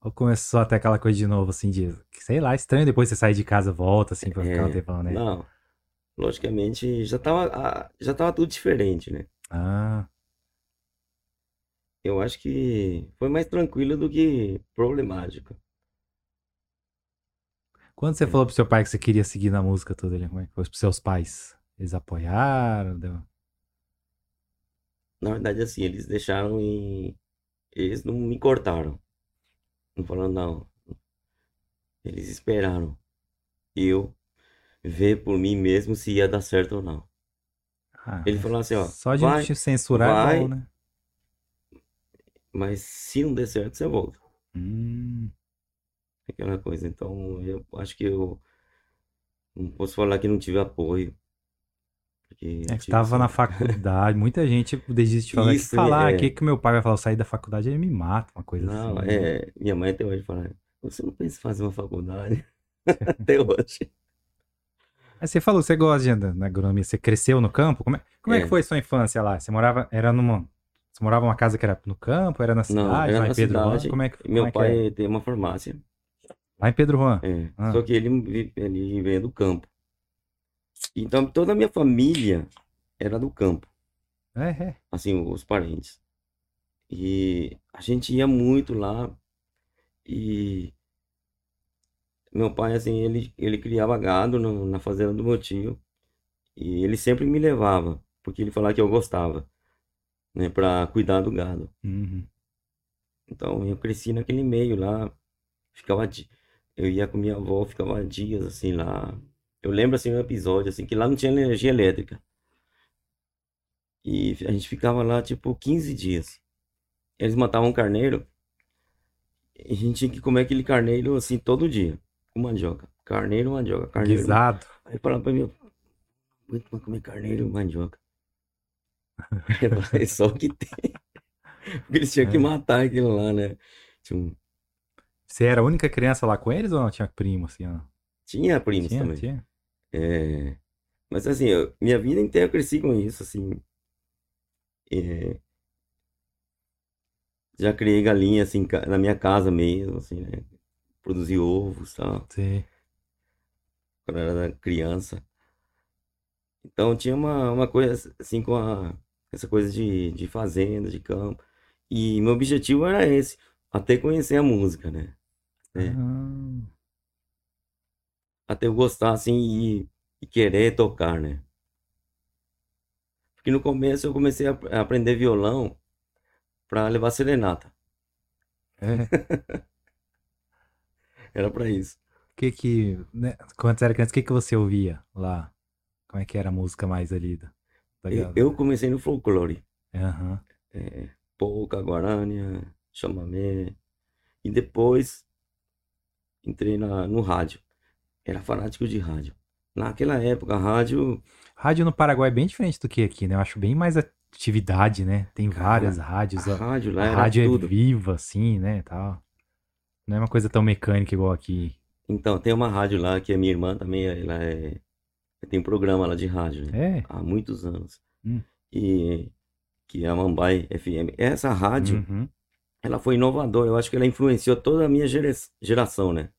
ou começou até aquela coisa de novo, assim, de, sei lá, estranho depois você sair de casa, volta, assim, pra ficar um É, tempão, né? não, logicamente já tava, já tava tudo diferente, né? Ah, Eu acho que foi mais tranquilo do que problemático. quando você É. falou pro seu pai que você queria seguir na música toda, ele, como é que foi? Pros seus pais? Eles apoiaram? Deu... Na verdade, assim, eles deixaram em. eles não me cortaram. Não falaram, não. Eles esperaram eu ver por mim mesmo se ia dar certo ou não. Ah, Ele falou assim, ó, Só de vai, te censurar é vai. bom, né? mas se não der certo, você volta. Hum, Aquela coisa. Então, eu acho que eu não posso falar que não tive apoio. Porque é que tive tava na faculdade. Muita gente desiste de falar que Isso, falar é. aqui que meu pai vai falar, eu sair da faculdade, ele me mata, uma coisa Não, assim. né? é. Minha mãe até hoje fala, você não pensa em fazer uma faculdade? (laughs) (laughs) Até hoje. Aí você falou, você gosta de andar na agronomia, você cresceu no campo? Como é, como é. É. que foi sua infância lá? Você morava, era numa, você morava numa casa que era no campo, era na cidade, Não, era lá em na Pedro Juan? cidade. Como é que, Meu é que é? pai tem uma farmácia. Lá em Pedro Juan. É, Ah. Só que ele, ele veio do campo. Então toda a minha família era do campo, É, é. assim, os parentes. E a gente ia muito lá e meu pai, assim, ele, ele criava gado no- na fazenda do meu tio e ele sempre me levava, porque ele falava que eu gostava, né, para cuidar do gado. Uhum. Então eu cresci naquele meio lá, ficava eu ia com minha avó, ficava dias assim lá. Eu lembro assim um episódio assim que lá não tinha energia elétrica. E a gente ficava lá tipo 15 dias. Eles matavam um carneiro e a gente tinha que comer aquele carneiro assim todo dia, com mandioca. Carneiro, mandioca, carneiro. Guisado. Aí eu falava pra mim, muito pra comer carneiro mandioca. (laughs) Falei, só o que tem. Porque eles tinham que É. matar aquilo lá, né? Tinha, um- Você era a única criança lá com eles ou não tinha primo, assim? ó? Tinha primos Tinha, também. tinha. É, Mas assim, eu- minha vida inteira eu cresci com isso, assim. É, Já criei galinha, assim, na minha casa mesmo, assim, né? Produzi ovos, tal. Sim. quando eu era criança. Então tinha uma, uma coisa assim com a, essa coisa de, de fazenda, de campo. E meu objetivo era esse, até conhecer a música, né? É. Ah, Até eu gostar assim e, e querer tocar, né? Porque no começo eu comecei a, aprender violão para levar serenata. é. (laughs) Era para isso. que que, né, quando você era criança, o que que você ouvia lá? Como é que era a música mais ali? da- da Eu, eu comecei no folclore. Aham. é, polca, guarânia, chamamé. E depois entrei na, no rádio. Era fanático de rádio. Naquela época, a rádio, Rádio no Paraguai é bem diferente do que aqui, né? Eu acho bem mais atividade, né? Tem várias rádios. a A, rádio lá a era rádio tudo. é viva, assim, né? Tal. Não é uma coisa tão mecânica igual aqui. Então, tem uma rádio lá que a minha irmã também, ela é, tem um programa lá de rádio, né? É. Há muitos anos. Hum. E que é a Mambai FM. Essa rádio, Uhum. ela foi inovadora. Eu acho que ela influenciou toda a minha gera- geração, né?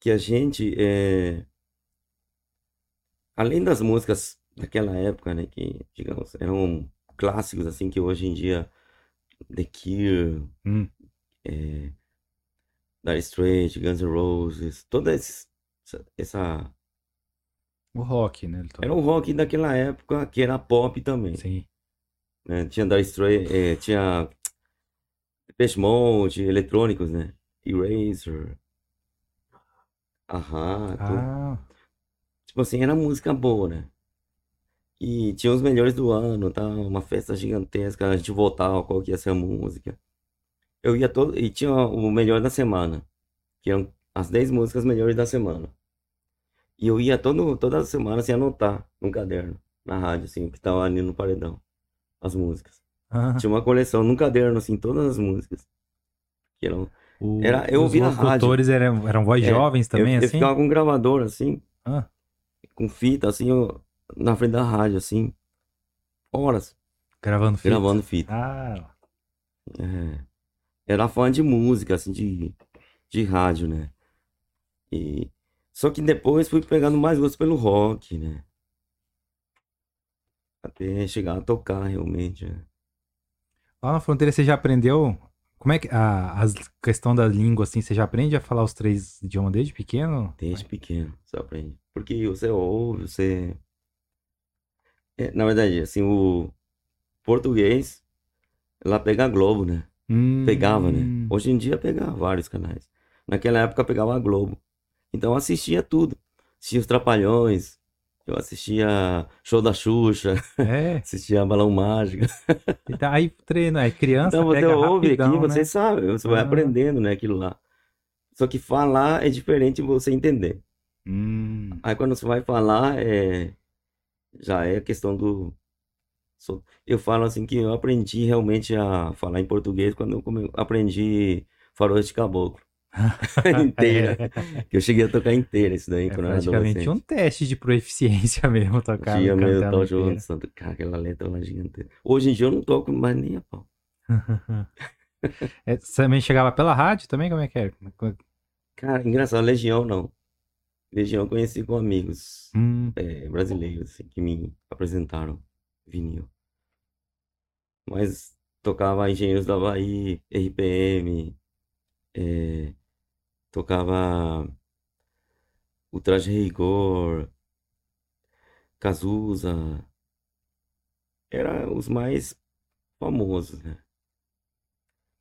Que a gente, é, além das músicas daquela época, né? Que, digamos, eram clássicos, assim, que hoje em dia, The Cure, Hum. é, Dire Straits, Guns N' Roses, toda esse- essa. O rock, né? Era um rock daquela época que era pop também. Sim. né? Tinha Dire Straits, é, tinha Depeche Mode, eletrônicos, né? Eraser, Ahá, tudo. Ah, Tipo assim, era música boa, né? E tinha os melhores do ano, tá? Uma festa gigantesca, a gente votava qual que ia ser a música. Eu ia todo, e tinha o melhor da semana, que eram as 10 músicas melhores da semana. E eu ia todo, toda semana assim anotar num caderno, na rádio, assim, que tava ali no paredão, as músicas. ah. Tinha uma coleção num caderno, assim, todas as músicas. Que eram, O- Era- eu os ouvi na rádio. locutores eram, eram voz É, jovens também, eu, eu assim? ficava com um gravador, assim, Ah, com fita, assim, eu- na frente da rádio, assim, horas, gravando fita. gravando fita. Ah, É, era fã de música, assim, de, de rádio, né? E, só que depois fui pegando mais gosto pelo rock, né? Até chegar a tocar, realmente, né? lá na fronteira você já aprendeu? Como é que a, a questão da língua, assim, você já aprende a falar os três idiomas desde pequeno? Desde pequeno, você aprende. Porque você ouve, você... É, na verdade, assim, o português lá pega a Globo, né? Pegava, né? Hum. Hoje em dia pega vários canais. Naquela época pegava a Globo. Então assistia tudo. Assistia os Trapalhões, eu assistia Show da Xuxa, É, (laughs) assistia Balão Mágico. e tá aí treina, aí criança Então você ouve aqui, rapidão, você né? sabe, você vai Ah. aprendendo, né, aquilo lá. Só que falar é diferente de você entender. Hum, Aí quando você vai falar, é... já é questão do. Eu falo assim que eu aprendi realmente a falar em português quando eu aprendi Faroeste Caboclo. (laughs) Inteira. Que eu cheguei a tocar inteira isso daí É quando eu era adolescente. um teste de proeficiência (laughs) mesmo tocar Tinha Cantela tal. João Santo. Cara, aquela letra lá gigante. Hoje em dia eu não toco mais nem a pau. (laughs) É, você também chegava pela rádio também? Como é que é? Cara, engraçado, Legião não. Legião eu conheci com amigos Hum, é, brasileiros assim, que me apresentaram vinil. Mas tocava Engenheiros da Havaí, RPM, é, tocava o Traje Rigor, Cazuza. Era os mais famosos, né?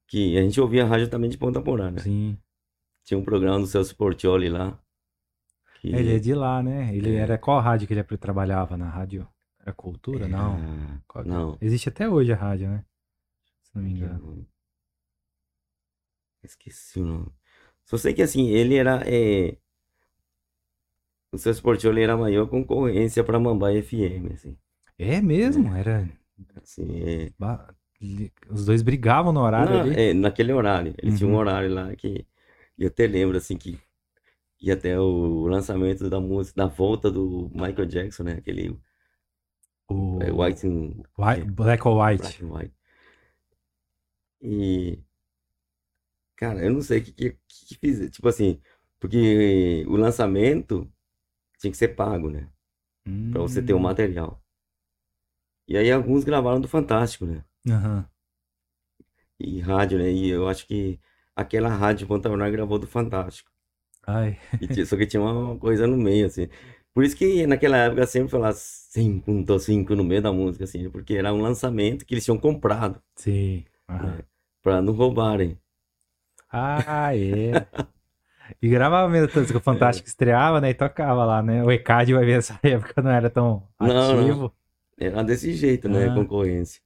Que a gente ouvia a rádio também de ponta porã, né? sim. Tinha um programa do Celso Portioli lá. Que Ele é de lá, né? Ele É. era qual rádio que ele trabalhava na rádio? Era Cultura? Não. era- Qual Não. Existe até hoje a rádio, né? Se não me é engano. Esqueci o nome. Só sei que assim, ele era. é, O Celso Portioli era a maior concorrência para Mambaia FM, assim. É mesmo? Era. Assim, é... Os dois brigavam no horário Não, ali. é, naquele horário. Ele tinha um Uhum. horário lá que. Eu até lembro, assim, que. E até o lançamento da música, da volta do Michael Jackson, né? Aquele O é, White and White- Black or White. Black and White. E, cara, eu não sei o que, que, que fiz. Tipo assim, porque o lançamento tinha que ser pago, né? Pra você ter o Hum, material. E aí alguns gravaram do Fantástico, né? aham. E rádio, né? E eu acho que aquela rádio Porã gravou do Fantástico. Ai, E só que tinha uma coisa no meio, assim. Por isso que naquela época sempre falava 5.5 no meio da música, assim, porque era um lançamento que eles tinham comprado, sim. aham. né? Pra não roubarem. Ah, é. E gravava mesmo tanto que o Fantástico estreava, né? E tocava lá, né? O ECAD vai ver essa (laughs) época não era tão Não, não. ativo. Era desse jeito, né? Ah. Concorrência.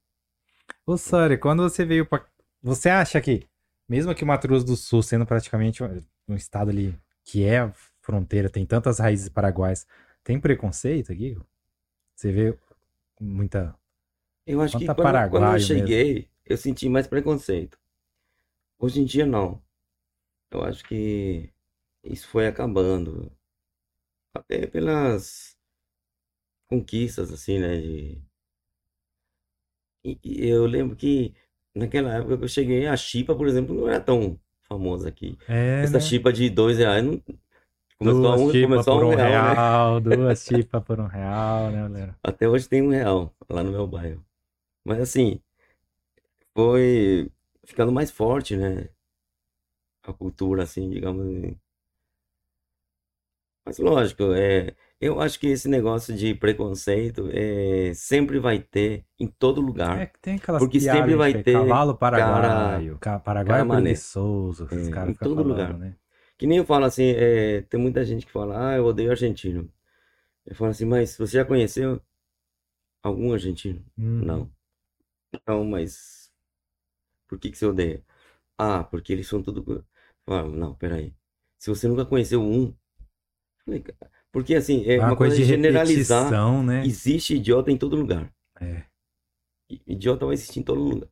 Ô, Sori, quando você veio pra. Você acha que, mesmo que o Mato Grosso do Sul sendo praticamente um estado ali que é fronteira, tem tantas raízes paraguaias, tem preconceito aqui? Você vê muita. Eu acho que Quanto a quando, quando eu paraguaio mesmo. cheguei, eu senti mais preconceito. Hoje em dia, não. Eu acho que isso foi acabando. Até pelas conquistas, assim, né? de- E, e eu lembro que naquela época que eu cheguei, a chipa, por exemplo, não era tão famosa aqui. É, Essa né? chipa de dois reais não... começou a Duas um, chipas começou a por um um real, né? real, (laughs) duas chipas por um real, né, galera? Até hoje tem um real lá no meu bairro. Mas assim, foi ficando mais forte, né? A cultura, assim, digamos. assim. Mas lógico, é, eu acho que esse negócio de preconceito é, sempre vai ter em todo É lugar. que tem aquelas Porque sempre vai ter cavalo paraguaio, ca- paraguaio cara mané. preguiçoso, os É, caras em todo falando, lugar. né? Que nem eu falo assim, é, tem muita gente que fala, ah, eu odeio argentino. Eu falo assim, mas você já conheceu algum argentino? Hum, Não. Então, mas por que que você odeia? Ah, porque eles são tudo. Ah, não, peraí. Se você nunca conheceu um. Porque assim, é É uma uma coisa coisa de generalizar. né? Existe idiota em todo lugar. É. Idiota vai existir em todo lugar.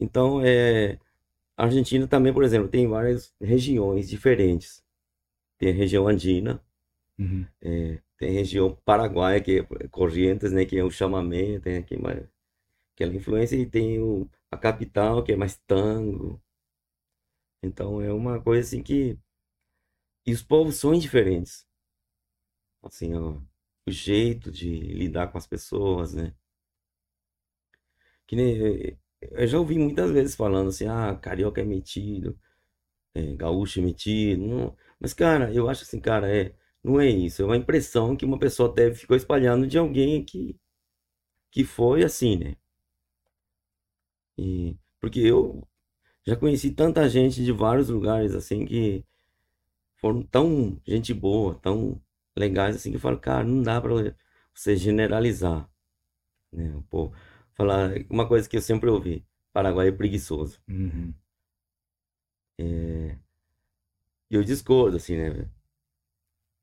Então, é. A Argentina também, por exemplo, tem várias regiões diferentes. Tem a região andina, Uhum. é, tem a região paraguaia, que é Corrientes, né, que é o chamamé, tem aqui mais aquela influência, e tem o, a capital, que é mais tango. Então é uma coisa assim que. E os povos são diferentes. Assim, ó, o jeito de lidar com as pessoas, né? Que nem. Eu já ouvi muitas vezes falando assim, ah, carioca é metido, é, gaúcho é metido. Não. Mas, cara, eu acho assim, cara, é, não é isso. É uma impressão que uma pessoa teve, ficou espalhando de alguém que, que foi assim, né? E, Porque eu já conheci tanta gente de vários lugares, assim, que foram tão gente boa, tão legais, assim, que eu falo, cara, não dá pra você generalizar. Né? Pô, falar uma coisa que eu sempre ouvi, Paraguai é preguiçoso. Uhum. É... E eu discordo, assim, né?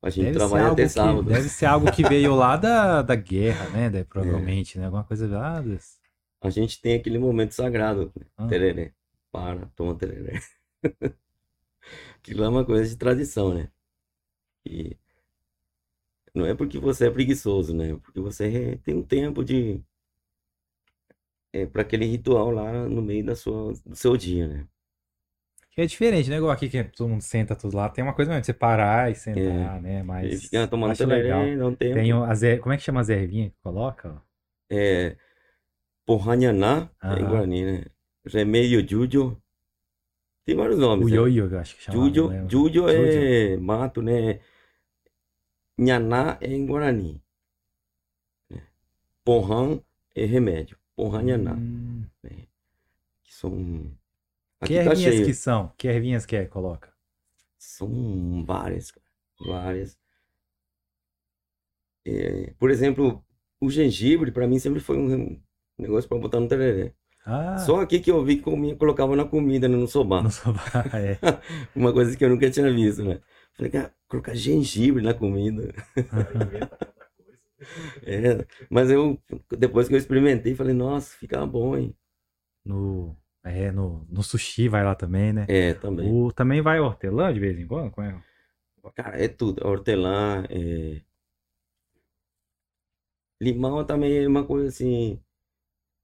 A gente Deve trabalha até que, sábado. deve ser algo que veio lá da, da guerra, né? Daí, (laughs) provavelmente, né? Alguma coisa lá desse. A gente tem aquele momento sagrado, né? Ah. Tereré. Para, toma tereré. (laughs) Aquilo é uma coisa de tradição, né? E não é porque você é preguiçoso, né? Porque você tem um tempo de é para aquele ritual lá no meio da sua, do seu dia, né? Que é diferente, né? Igual aqui que todo mundo senta tudo lá. Tem uma coisa mesmo de você parar e sentar, né? E Mas fica tomando acho legal. tempo. Tem o- as er- Como é que chama as ervinhas que coloca? É, Porranhaná, é em. Guarani, né? Remédio Júlio. Tem vários nomes, O né? ioiô, eu acho que chama. É mato, né? Nhaná é em Guarani. né? Porrão é remédio. Porranhaná. Hum. Que são. Que Aqui tá ervinhas cheio. que são? Que ervinhas que é? Coloca. São várias, cara. Várias. É, por exemplo, o gengibre, pra mim, sempre foi um negócio pra botar no tereré. Ah, Só aqui que eu vi que comia, colocava na comida, né, no sobá. no soba. É. (laughs) Uma coisa que eu nunca tinha visto, né? Falei, cara, colocar gengibre na comida. (laughs) É, mas eu, depois que eu experimentei, falei, nossa, fica bom, hein? No, é, no, no sushi vai lá também, né? É, também. O, também vai hortelã de vez em quando? Como é? Cara, é tudo. Hortelã, é... Limão também é uma coisa assim.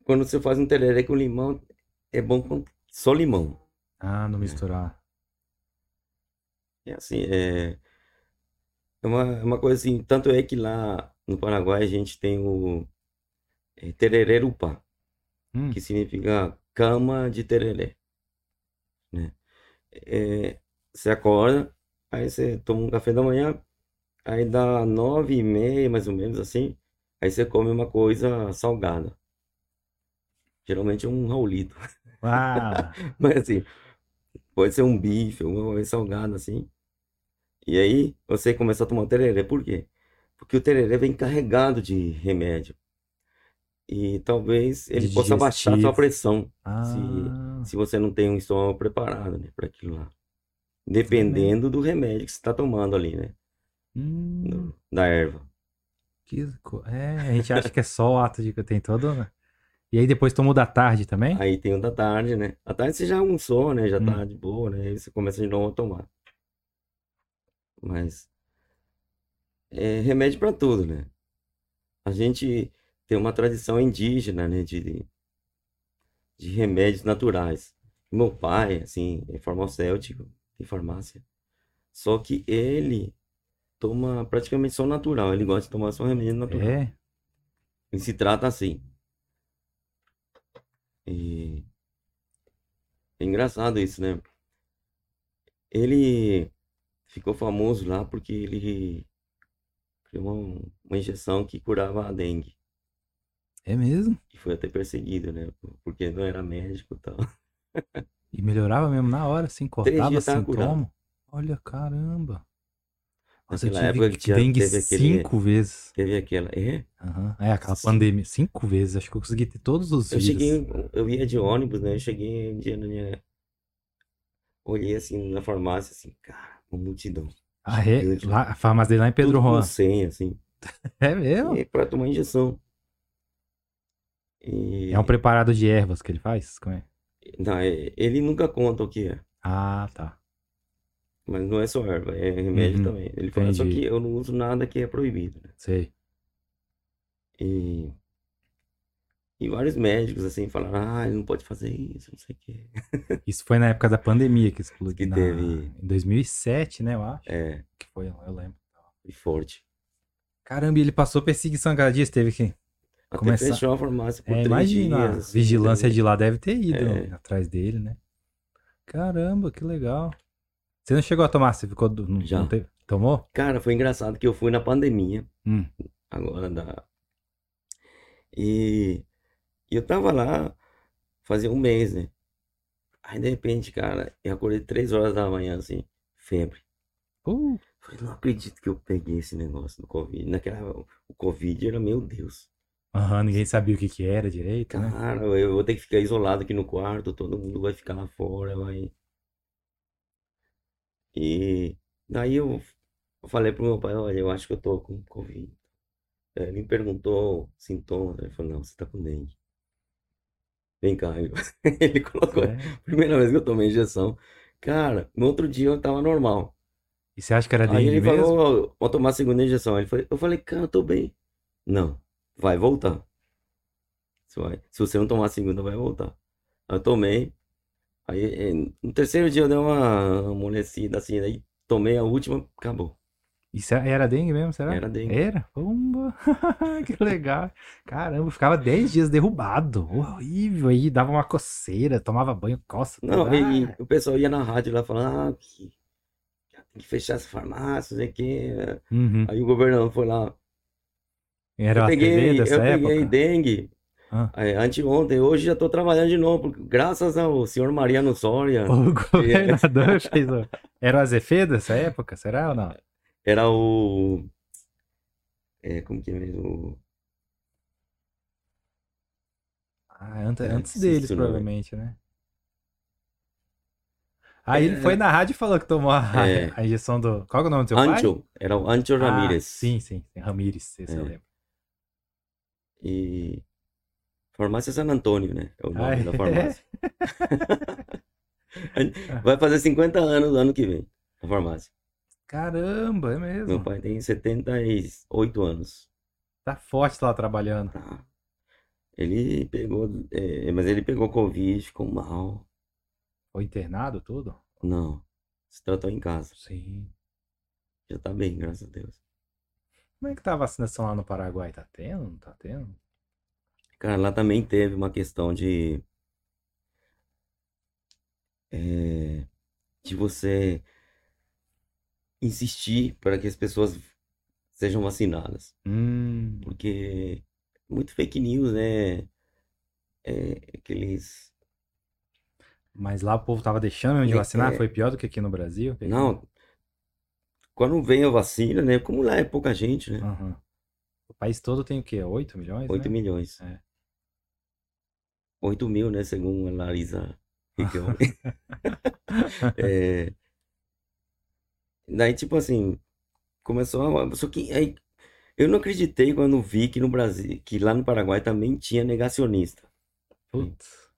Quando você faz um tereré com limão, é bom com só limão. Ah, não misturar. É assim, é, é uma, é uma coisa assim. Tanto é que lá no Paraguai a gente tem o é, tereré rupá, Hum, que significa cama de tereré, né? É, você acorda, aí você toma um café da manhã, aí dá nove e meia, mais ou menos assim, aí você come uma coisa salgada. Geralmente é um raulito. Ah, (laughs) Mas assim, pode ser um bife, alguma coisa salgada assim. E aí você começa a tomar tereré. Por quê? Porque o tereré vem carregado de remédio. E talvez ele De possa baixar a sua digestivo. pressão ah, se você não tem um estômago preparado, né, para aquilo lá. Dependendo do remédio que você está tomando ali, né? hum, da erva. é, a gente acha que é só o ato de que tem todo, né? E aí depois tomou da tarde também? Aí tem o da tarde, né? À tarde você já almoçou, né? Já Hum. tá de boa, né? Aí você começa de novo a tomar. Mas é remédio para tudo, né? A gente tem uma tradição indígena, né? De, de remédios naturais. Meu pai, assim, é farmacêutico, tem farmácia. Só que ele toma praticamente só natural. Ele gosta de tomar só remédio natural. É, Ele se trata assim. E é engraçado isso, né? Ele ficou famoso lá porque ele criou uma, uma injeção que curava a dengue. é mesmo. E foi até perseguido, né? Porque não era médico e tal. E melhorava mesmo na hora, assim, cortava tava curado. sintoma. Olha, caramba. Nossa, eu Naquela tive época que tinha- dengue teve aquele- cinco vezes. Teve aquela. É? Aham. É, aquela Sim. pandemia. Cinco vezes. Acho que eu consegui ter todos os Eu vírus. cheguei, eu ia de ônibus, né? Eu cheguei um dia na minha. Olhei assim na farmácia, assim, cara, uma multidão. Ah, é? Lá, a farmácia dele lá em Pedro com Juan. assim. (laughs) É mesmo? É pra tomar injeção. E... É um preparado de ervas que ele faz? Como é? Não, é- ele nunca conta o que é. Ah, tá. Mas não é só erva, é remédio Uhum, também. Ele fala, só que eu não uso nada que é proibido, né? Sei. E... E vários médicos, assim, falaram, ah, ele não pode fazer isso, não sei o quê. (laughs) Isso foi na época da pandemia que explodiu. Que na- teve- Em 2007, né, eu acho. É, Que foi, eu lembro. e forte. Caramba, e ele passou perseguição cada dia, teve que... Até Começar- fechou a farmácia por É, imagina, dias, a assim, vigilância de lá deve ter ido É. atrás dele, né? Caramba, que legal. Você não chegou a tomar, você ficou... do- Não, Já. não teve- Tomou? Cara, foi engraçado que eu fui na pandemia, Hum. agora da. E eu tava lá fazia um mês, né? Aí de repente, cara, eu acordei três horas da manhã, assim, febre. Uh, Falei, não acredito que eu peguei esse negócio do Covid. Naquela, o Covid era, meu Deus. aham, ninguém sabia o que que era direito, né? Cara, eu vou ter que ficar isolado aqui no quarto, todo mundo vai ficar lá fora, vai. E daí eu falei pro meu pai, olha, eu acho que eu tô com Covid. Aí Ele me perguntou sintomas, ele falou, não, você tá com dengue. Vem cá, ele, (laughs) colocou, É. primeira vez que eu tomei injeção. Cara, no outro dia eu tava normal. E você acha que era Aí dengue ele mesmo? falou, vou tomar a segunda injeção. Ele falou, eu falei, cara, eu tô bem. Não, vai voltar. Se você não tomar a segunda, vai voltar. Aí eu tomei. Aí eh, no terceiro dia eu dei uma amolecida assim, aí tomei a última, acabou. Isso era dengue mesmo, será? Era dengue. Era? (laughs) Que legal. Caramba, ficava 10 dias derrubado. Horrível. Aí dava uma coceira, tomava banho, coça. Não, e, Ah, e o pessoal ia na rádio lá falando, ah, que, tem que fechar essa farmácia, não sei o quê. uhum. Aí o governador foi lá, Era eu a TV peguei, dessa eu peguei época? dengue. Ah. Aí, anteontem, hoje já tô trabalhando de novo, graças ao senhor Mariano Soria. O governador (laughs) fez. o- Era o Azevedo dessa época, será ou não? Era o. É, como que é mesmo? Ah, antes, É, antes deles, provavelmente, né? Aí ele É. foi na rádio e falou que tomou a, É. a injeção do. Qual é o nome do seu pai? Ancho. Era o Ancho Ah, Ramírez. sim, sim, sim. Ramírez, esse eu É. lembro. E. Farmácia San Antônio, né? É o nome (laughs) Ah, é? da farmácia. Vai fazer 50 anos no ano que vem, a farmácia. Caramba, é Meu mesmo. pai tem 78 anos. Tá forte lá trabalhando. Tá. Ele pegou. é, mas ele pegou Covid, ficou mal. Foi internado tudo? Não. Se tratou em casa. Sim. Já tá bem, graças a Deus. Como é que tá a vacinação lá no Paraguai? Tá tendo? Não tá tendo? Cara, lá também teve uma questão de. é, de você insistir para que as pessoas sejam vacinadas. Hum. Porque muito fake news, né? É, aqueles. Mas lá o povo tava deixando de É, vacinar? é. Foi pior do que aqui no Brasil? Não. Quando vem a vacina, né? Como lá é pouca gente, né? Aham. O país todo tem o quê? 8 milhões? 8 né? milhões. É. 8 mil, né? Segundo a Larissa Riccone. É, Daí, tipo assim, começou a... Só que aí, eu não acreditei quando vi que no Brasil, que lá no Paraguai também tinha negacionista. Putz.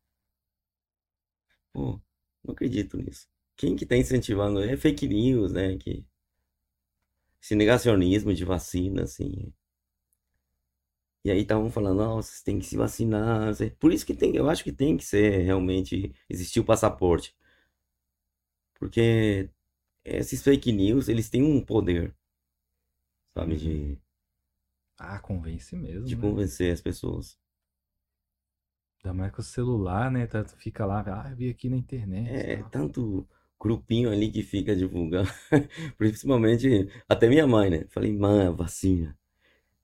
Pô, não acredito nisso. Quem que tá incentivando? É fake news, né? Que... Esse negacionismo de vacina, assim. E aí estavam falando, não, vocês têm que se vacinar. Por isso que tem, eu acho que tem que ser realmente, existir o passaporte. Porque esses fake news, eles têm um poder, sabe, de, Ah, convence mesmo, de né? convencer as pessoas. Ainda mais com o celular, né? Tanto fica lá, ah, eu vi aqui na internet. É, tal. tanto grupinho ali que fica divulgando, (laughs) principalmente até minha mãe, né? Falei, mãe, vacina.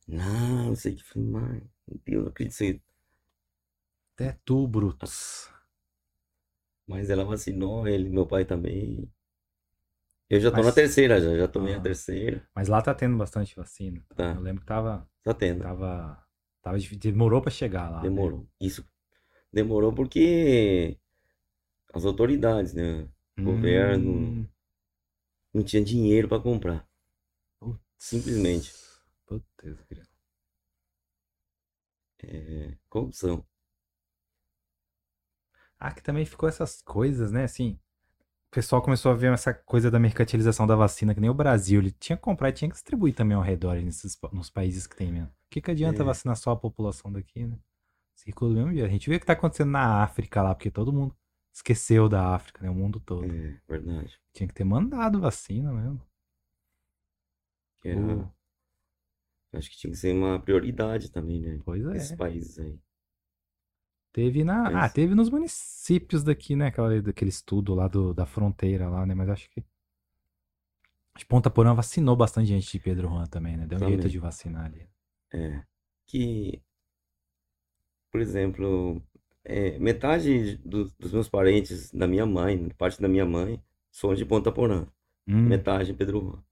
Não, não sei o que. Falei, mãe, meu Deus, não acredito nisso. Até tu, Brutus. Mas ela vacinou, ele, meu pai também. Eu já tô Mas- na terceira, já, já tomei a Ah. terceira. Mas lá tá tendo bastante vacina. Tá. Eu lembro que tava, Tá tendo. tava, tava. Demorou pra chegar lá, né? Demorou. Isso demorou porque as autoridades, né? governo. Hum, Não tinha dinheiro para comprar. Simplesmente. Putz, grilo. É, corrupção. Ah, que também ficou essas coisas, né? Assim, o pessoal começou a ver essa coisa da mercantilização da vacina, que nem o Brasil. Ele tinha que comprar e tinha que distribuir também ao redor, nesses, nos países que tem mesmo. O que, que adianta É. vacinar só a população daqui, né? Circula do mesmo jeito. A gente vê o que tá acontecendo na África lá, porque todo mundo esqueceu da África, né? O mundo todo. É, verdade. Tinha que ter mandado vacina mesmo. Era- O- acho que tinha que ser uma prioridade também, né? Pois é. Esses países aí. Teve na. Ah, Mas- teve nos municípios daqui, né? Aquela, daquele estudo lá do, da fronteira lá, né? Mas acho que. Acho que Ponta Porã vacinou bastante gente de Pedro Juan também, né? Deu um jeito Também. de vacinar ali. É. Que, por exemplo, é, metade do- dos meus parentes da minha mãe, parte da minha mãe, são de Ponta Porã. Hum, Metade em Pedro Juan.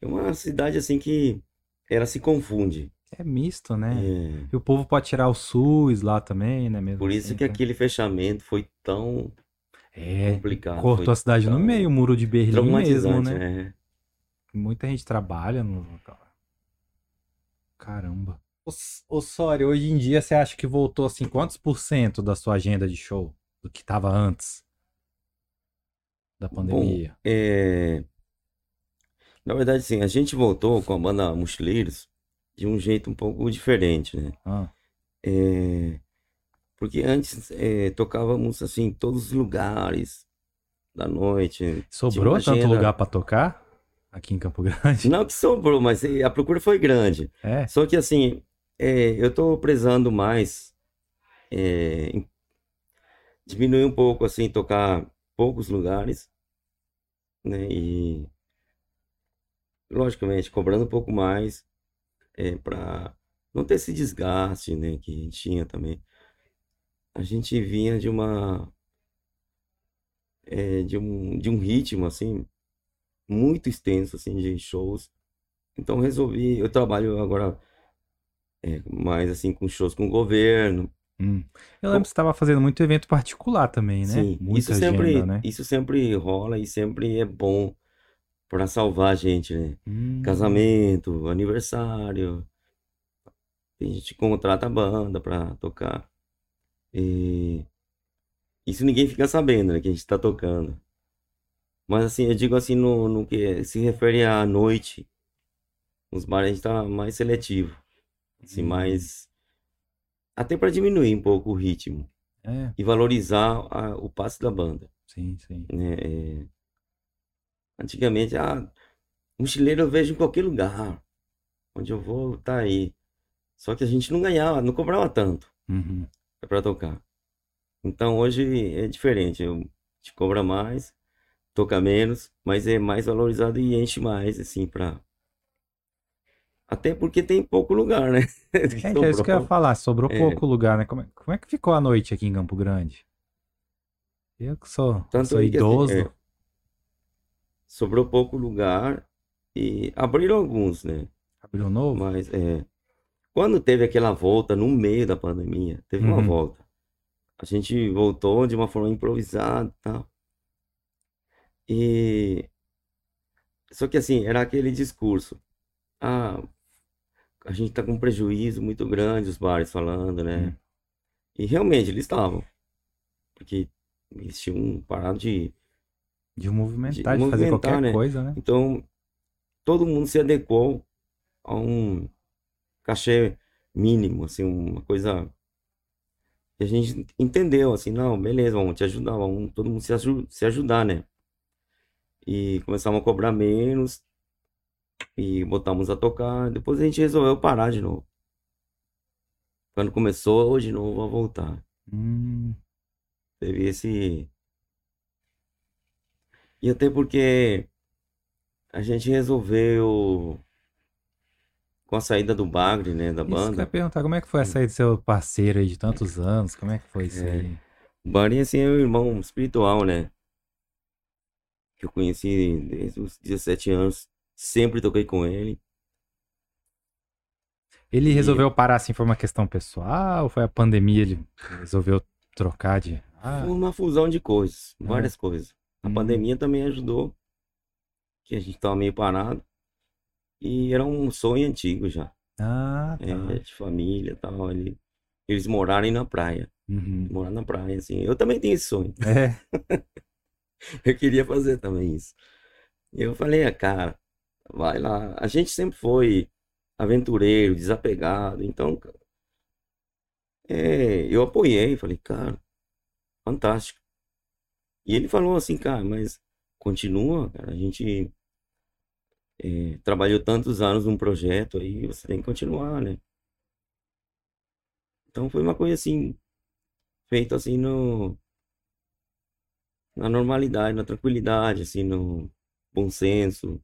É uma cidade assim que ela se confunde. é misto, né? É, E o povo pode tirar o SUS lá também, né? Mesmo por isso assim, que tá? aquele fechamento foi tão É, complicado. cortou a cidade no tão meio, o muro de Berlim mesmo, né? né? Muita gente trabalha no local. Caramba. Ô, Sori, hoje em dia você acha que voltou assim, quantos por cento da sua agenda de show do que tava antes da Bom, pandemia? é, na verdade, sim, a gente voltou com a banda Mochileiros de um jeito um pouco diferente, né? Ah, É, porque antes é, tocávamos assim em todos os lugares da noite. Sobrou tanto agenda. lugar pra tocar aqui em Campo Grande? Não que sobrou, mas a procura foi grande. É. Só que assim, é, eu tô prezando mais é, diminuir um pouco, assim, tocar poucos lugares, né? E logicamente cobrando um pouco mais é, para não ter esse desgaste, né? Que a gente tinha também. A gente vinha de uma é, de um de um ritmo assim muito extenso assim de shows. Então resolvi, eu trabalho agora é, mais assim com shows com o governo. Hum. Eu lembro que você tava fazendo muito evento particular também, né? Sim, Muita isso sempre, agenda, né? isso sempre rola e sempre é bom para salvar a gente, né? Hum, Casamento, aniversário. Tem gente contrata a banda para tocar. E isso ninguém fica sabendo, né, que a gente tá tocando. Mas assim, eu digo assim no, no que se refere à noite, nos bares a gente tá mais seletivo, assim, Hum. mais até para diminuir um pouco o ritmo É, e valorizar a- o passe da banda, sim, sim. né? É, antigamente, ah, mochileiro eu vejo em qualquer lugar, onde eu vou, tá aí. Só que a gente não ganhava, não cobrava tanto Uhum. para tocar. Então hoje é diferente, eu te cobra mais, toca menos, mas é mais valorizado e enche mais, assim, pra. Até porque tem pouco lugar, né? (laughs) Gente, é isso que eu ia falar, sobrou É. pouco lugar, né? Como é, como é que ficou a noite aqui em Campo Grande? Eu que sou, Tanto sou aí que, assim, idoso. é, sobrou pouco lugar e abriram alguns, né? Abriu novo? Mas é, quando teve aquela volta no meio da pandemia, teve uma Uhum. volta. A gente voltou de uma forma improvisada e tal. E só que assim, era aquele discurso. Ah, a gente tá com um prejuízo muito grande, os bares falando, né? Hum. E realmente eles estavam. Porque eles tinham parado de. De movimentar, de, fazer movimentar, qualquer né? coisa, né? Então, todo mundo se adequou a um cachê mínimo, assim, uma coisa. A gente entendeu, assim, não, beleza, vamos te ajudar, vamos todo mundo se, aju- se ajudar, né? E começamos a cobrar menos e botamos a tocar. Depois a gente resolveu parar de novo. Quando começou de novo a voltar. Hum, Teve esse. E até porque a gente resolveu, com a saída do Bagre, né, da isso que eu ia banda. perguntar, como é que foi a saída do seu parceiro aí de tantos anos? Como é que foi isso É. aí? O Bagre, assim, é um irmão espiritual, né? Que eu conheci desde os 17 anos. Sempre toquei com ele. Ele E- resolveu parar assim por uma questão pessoal? Ou foi a pandemia ele resolveu trocar de. Ah, Foi uma fusão de coisas, É. várias coisas. A Hum. pandemia também ajudou, que a gente tava meio parado. E era um sonho antigo já. ah, tá. É, de família e tal. Ele, eles morarem na praia. Uhum. Morar na praia, assim. Eu também tenho esse sonho. É, (laughs) Eu queria fazer também isso. E eu falei, ah, cara, vai lá. A gente sempre foi aventureiro, desapegado. Então, é, eu apoiei. Falei, cara, fantástico. E ele falou assim, cara, mas continua, cara. A gente é, trabalhou tantos anos num projeto aí, você tem que continuar, né? Então foi uma coisa assim, feita assim no, na normalidade, na tranquilidade, assim, no bom senso.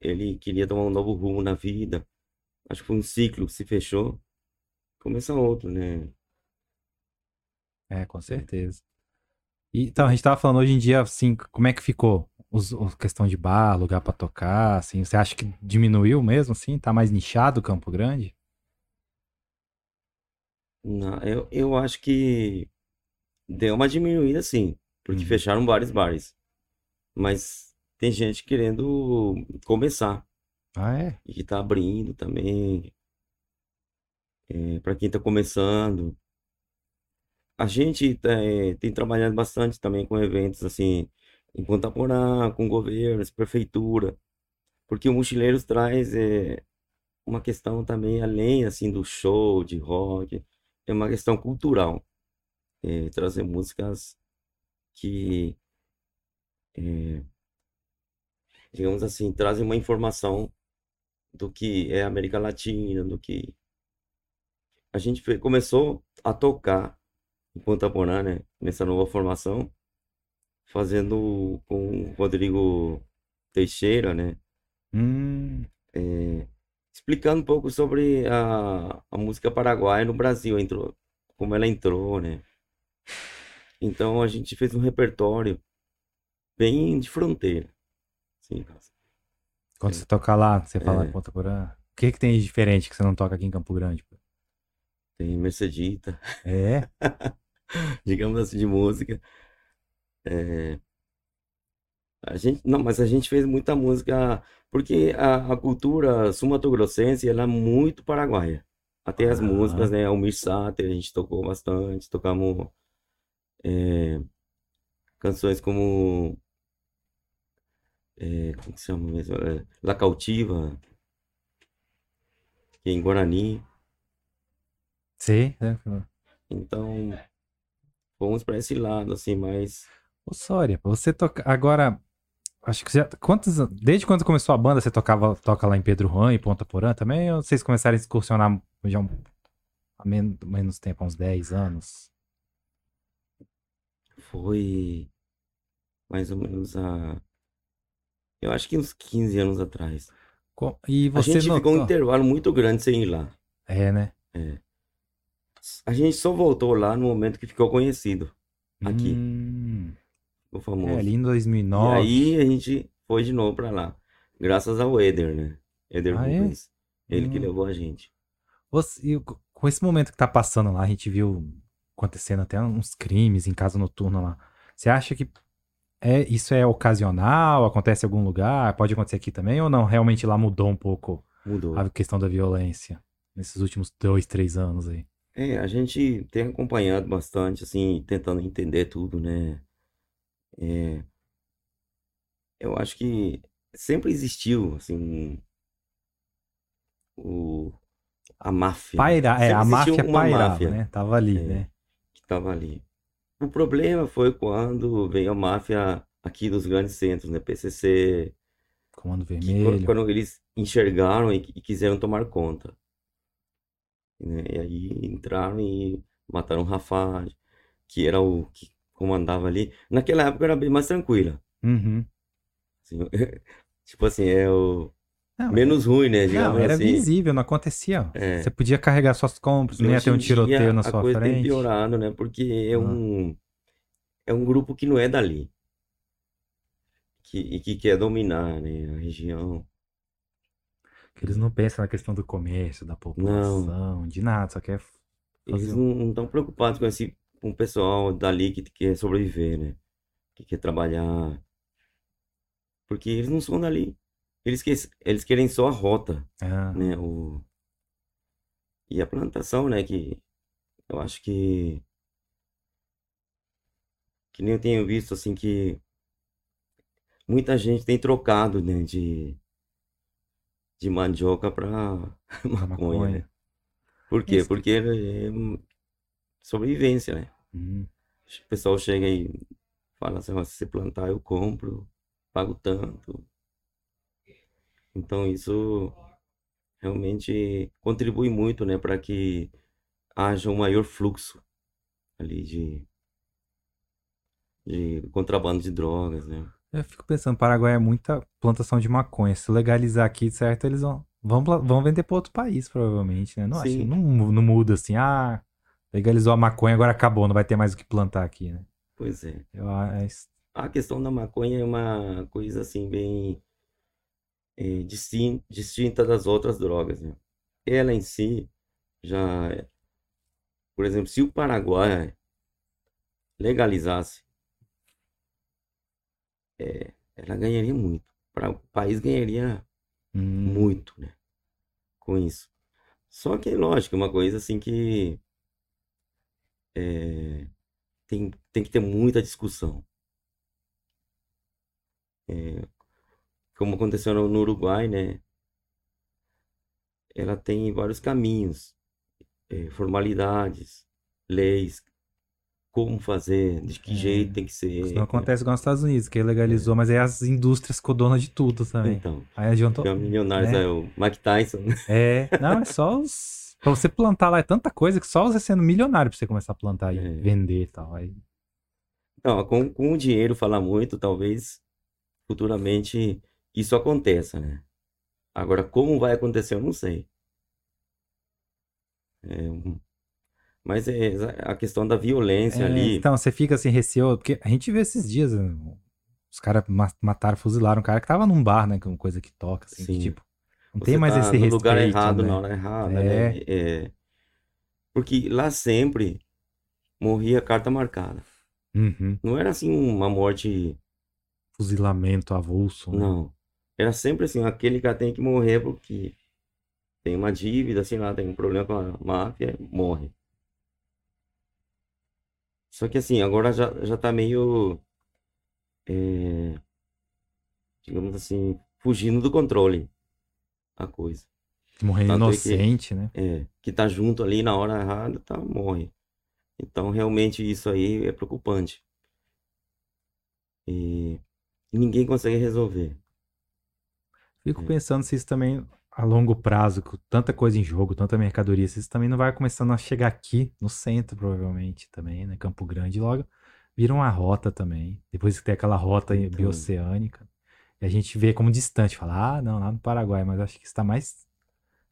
Ele queria tomar um novo rumo na vida. Acho que foi um ciclo que se fechou. Começa outro, né? É, com certeza. Então, a gente tava falando hoje em dia, assim, como é que ficou? Os, os questão de bar, lugar pra tocar, assim, você acha que diminuiu mesmo, assim? Tá mais nichado o Campo Grande? Não, eu, eu acho que deu uma diminuída, sim, porque Uhum. fecharam vários bares. Mas tem gente querendo começar Ah, é? e que tá abrindo também. É, para quem tá começando. A gente tá, é, tem trabalhado bastante também com eventos assim, em Ponta Porã, com governos, prefeitura, porque o Mochileiros traz é, uma questão também além assim do show de rock, é uma questão cultural, é, trazer músicas que, é, digamos assim, trazem uma informação do que é América Latina, do que a gente começou a tocar em Ponta Porã, né, nessa nova formação, fazendo com o Rodrigo Teixeira, né, Hum, é, explicando um pouco sobre a, a música paraguaia no Brasil, entrou, como ela entrou, né. Então a gente fez um repertório bem de fronteira, assim, quando você toca lá, você fala É. Ponta Porã. O que que tem de diferente que você não toca aqui em Campo Grande? tem Mercedita, É? (laughs) (laughs) digamos assim, de música. É, a gente, não, mas a gente fez muita música, porque a, a cultura sumatogrossense, ela é muito paraguaia. Até as Ah. músicas, né, Almir Sater, a gente tocou bastante, tocamos é, canções como, é, como que se chama mesmo? É, La Cautiva, que é em Guarani. Sei, né? Então, fomos para esse lado, assim, mas Ô, Sória, você toca. Agora, acho que você. Quantos... an- Desde quando começou a banda, você tocava, toca lá em Pedro Juan e Ponta Porã também? Ou vocês começaram a excursionar já um... há men- menos tempo, há uns 10 anos? Foi mais ou menos a. Eu acho que uns 15 anos atrás. E A você gente ficou um notou... intervalo muito grande sem ir lá. É, né? A gente só voltou lá no momento que ficou conhecido. Aqui, Hum, ficou é, famoso. ali em E 2009. aí a gente foi de novo pra lá. Graças ao Eder, né? Eder Ah, é? Rubens. Ele que Hum. levou a gente. Você- e co- com esse momento que tá passando lá, a gente viu acontecendo até uns crimes em casa noturna lá. Você acha que é, isso é ocasional? Acontece em algum lugar? Pode acontecer aqui também? Ou não? Realmente lá mudou um pouco Mudou. a questão da violência nesses últimos dois, três anos aí? É, a gente tem acompanhado bastante, assim, tentando entender tudo, né? É, eu acho que sempre existiu, assim, o, a máfia. Paira, é, a máfia uma pairava, máfia né? Tava ali, É. né? que estava ali. O problema foi quando veio a máfia aqui dos grandes centros, né? PCC, Comando que quando, Vermelho. quando eles enxergaram e, e quiseram tomar conta. Né? E aí entraram e mataram o Rafaj, que era o que comandava ali. Naquela época era bem mais tranquila. Uhum. assim, (laughs) tipo assim, é o Não, menos ruim, né? não, era assim. visível, não acontecia. É. Você podia carregar suas compras, não ia ter um tiroteio dia, na sua coisa tem frente. piorado, né? Porque é Ah. um é um grupo que não é dali. Que, e que quer dominar, né, a região. Eles não pensam na questão do comércio, da população, de nada, só quer Eles fazer não não estão preocupados com esse com o pessoal dali que quer sobreviver, né? Que quer trabalhar. Porque eles não são dali. Eles, que, eles querem só a rota, Ah, né? O, e a plantação, né? Que eu acho que. Que nem eu tenho visto, assim, que muita gente tem trocado, né? De, de mandioca pra (laughs) da maconha, né? maconha. Por quê? Isso. Porque é sobrevivência, né? Hum. O pessoal chega e fala assim, se você plantar eu compro, pago tanto. Então isso realmente contribui muito, né, para que haja um maior fluxo ali de, de contrabando de drogas, né? Eu fico pensando, Paraguai é muita plantação de maconha. Se legalizar aqui, certo, eles vão, vão, vão vender para outro país, provavelmente, né? Não acho, não, não muda assim, ah, Legalizou a maconha, agora acabou, não vai ter mais o que plantar aqui, né? Pois é. Eu, a- A questão da maconha é uma coisa assim bem distin- distinta das outras drogas, né? Ela em si já, é- por exemplo, se o Paraguai legalizasse, eh, ela ganharia muito. Pra- o país ganharia hum, muito, né? Com isso. Só que, lógico, é uma coisa assim que eh, tem, tem que ter muita discussão. É, como aconteceu no, Uruguai, né? Ela tem vários caminhos, eh, formalidades, leis, como fazer, de que É, jeito tem que ser. isso não acontece igual nos Estados Unidos, que legalizou, mas aí as indústrias ficou dona de tudo também. Então, Aí adiantou. tem milionários, né? é o Mike Tyson. É, não, é só os. Pra você plantar lá é tanta coisa que só você sendo milionário pra você começar a plantar e É. vender e tal. Aí, Então, com, com o dinheiro falar muito, talvez futuramente isso aconteça, né? Agora, como vai acontecer, eu não sei. É, um- mas é a questão da violência É, ali. Então, você fica assim, receoso, porque a gente vê esses dias, né, os caras ma- mataram, fuzilaram um cara que tava num bar, né, com coisa que toca, assim, que, tipo, não Você tem mais tá esse no respeito, lugar errado, né? na hora errada, É. né? É, porque lá sempre morria carta marcada. Uhum. Não era assim uma morte, Fuzilamento avulso, né? não. Era sempre assim, aquele cara tem que morrer porque tem uma dívida, assim lá, tem um problema com a máfia, morre. Só que assim, agora já, já tá meio, é, digamos assim, fugindo do controle a coisa. Morrendo Tanto é que- inocente, né? É, que tá junto ali na hora errada, tá, morre. Então, realmente, isso aí é preocupante. E ninguém consegue resolver. Fico É. pensando se isso também, a longo prazo, com tanta coisa em jogo, tanta mercadoria, isso também não vai começando a chegar aqui, no centro, provavelmente, também, né? Campo Grande, e logo vira uma rota também. Depois que tem aquela rota Então. bioceânica. E a gente vê como distante, fala, ah, não, lá no Paraguai, mas acho que está mais,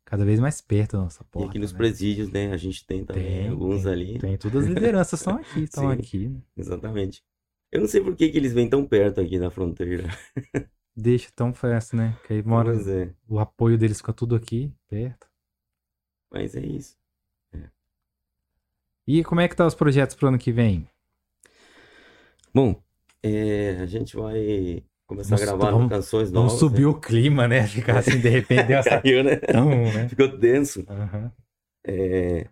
cada vez mais perto da nossa E porta, aqui nos né? presídios, né? A gente tem também Tem, alguns tem, ali. Tem, todas as lideranças estão aqui, (laughs) estão Sim. aqui, né? Exatamente. Eu não sei por que que eles vêm tão perto aqui da fronteira. (laughs) Deixa tão fácil, né? Que aí mora, é, o apoio deles fica tudo aqui, perto. mas é isso. E como é que tá os projetos pro ano que vem? Bom, é, a gente vai começar a Vamos- gravar vamos- canções Não novas. subiu o clima, né? (laughs) Ficar assim, de repente deu né? essa Caiu, né? tão, (laughs) né? Ficou denso. É,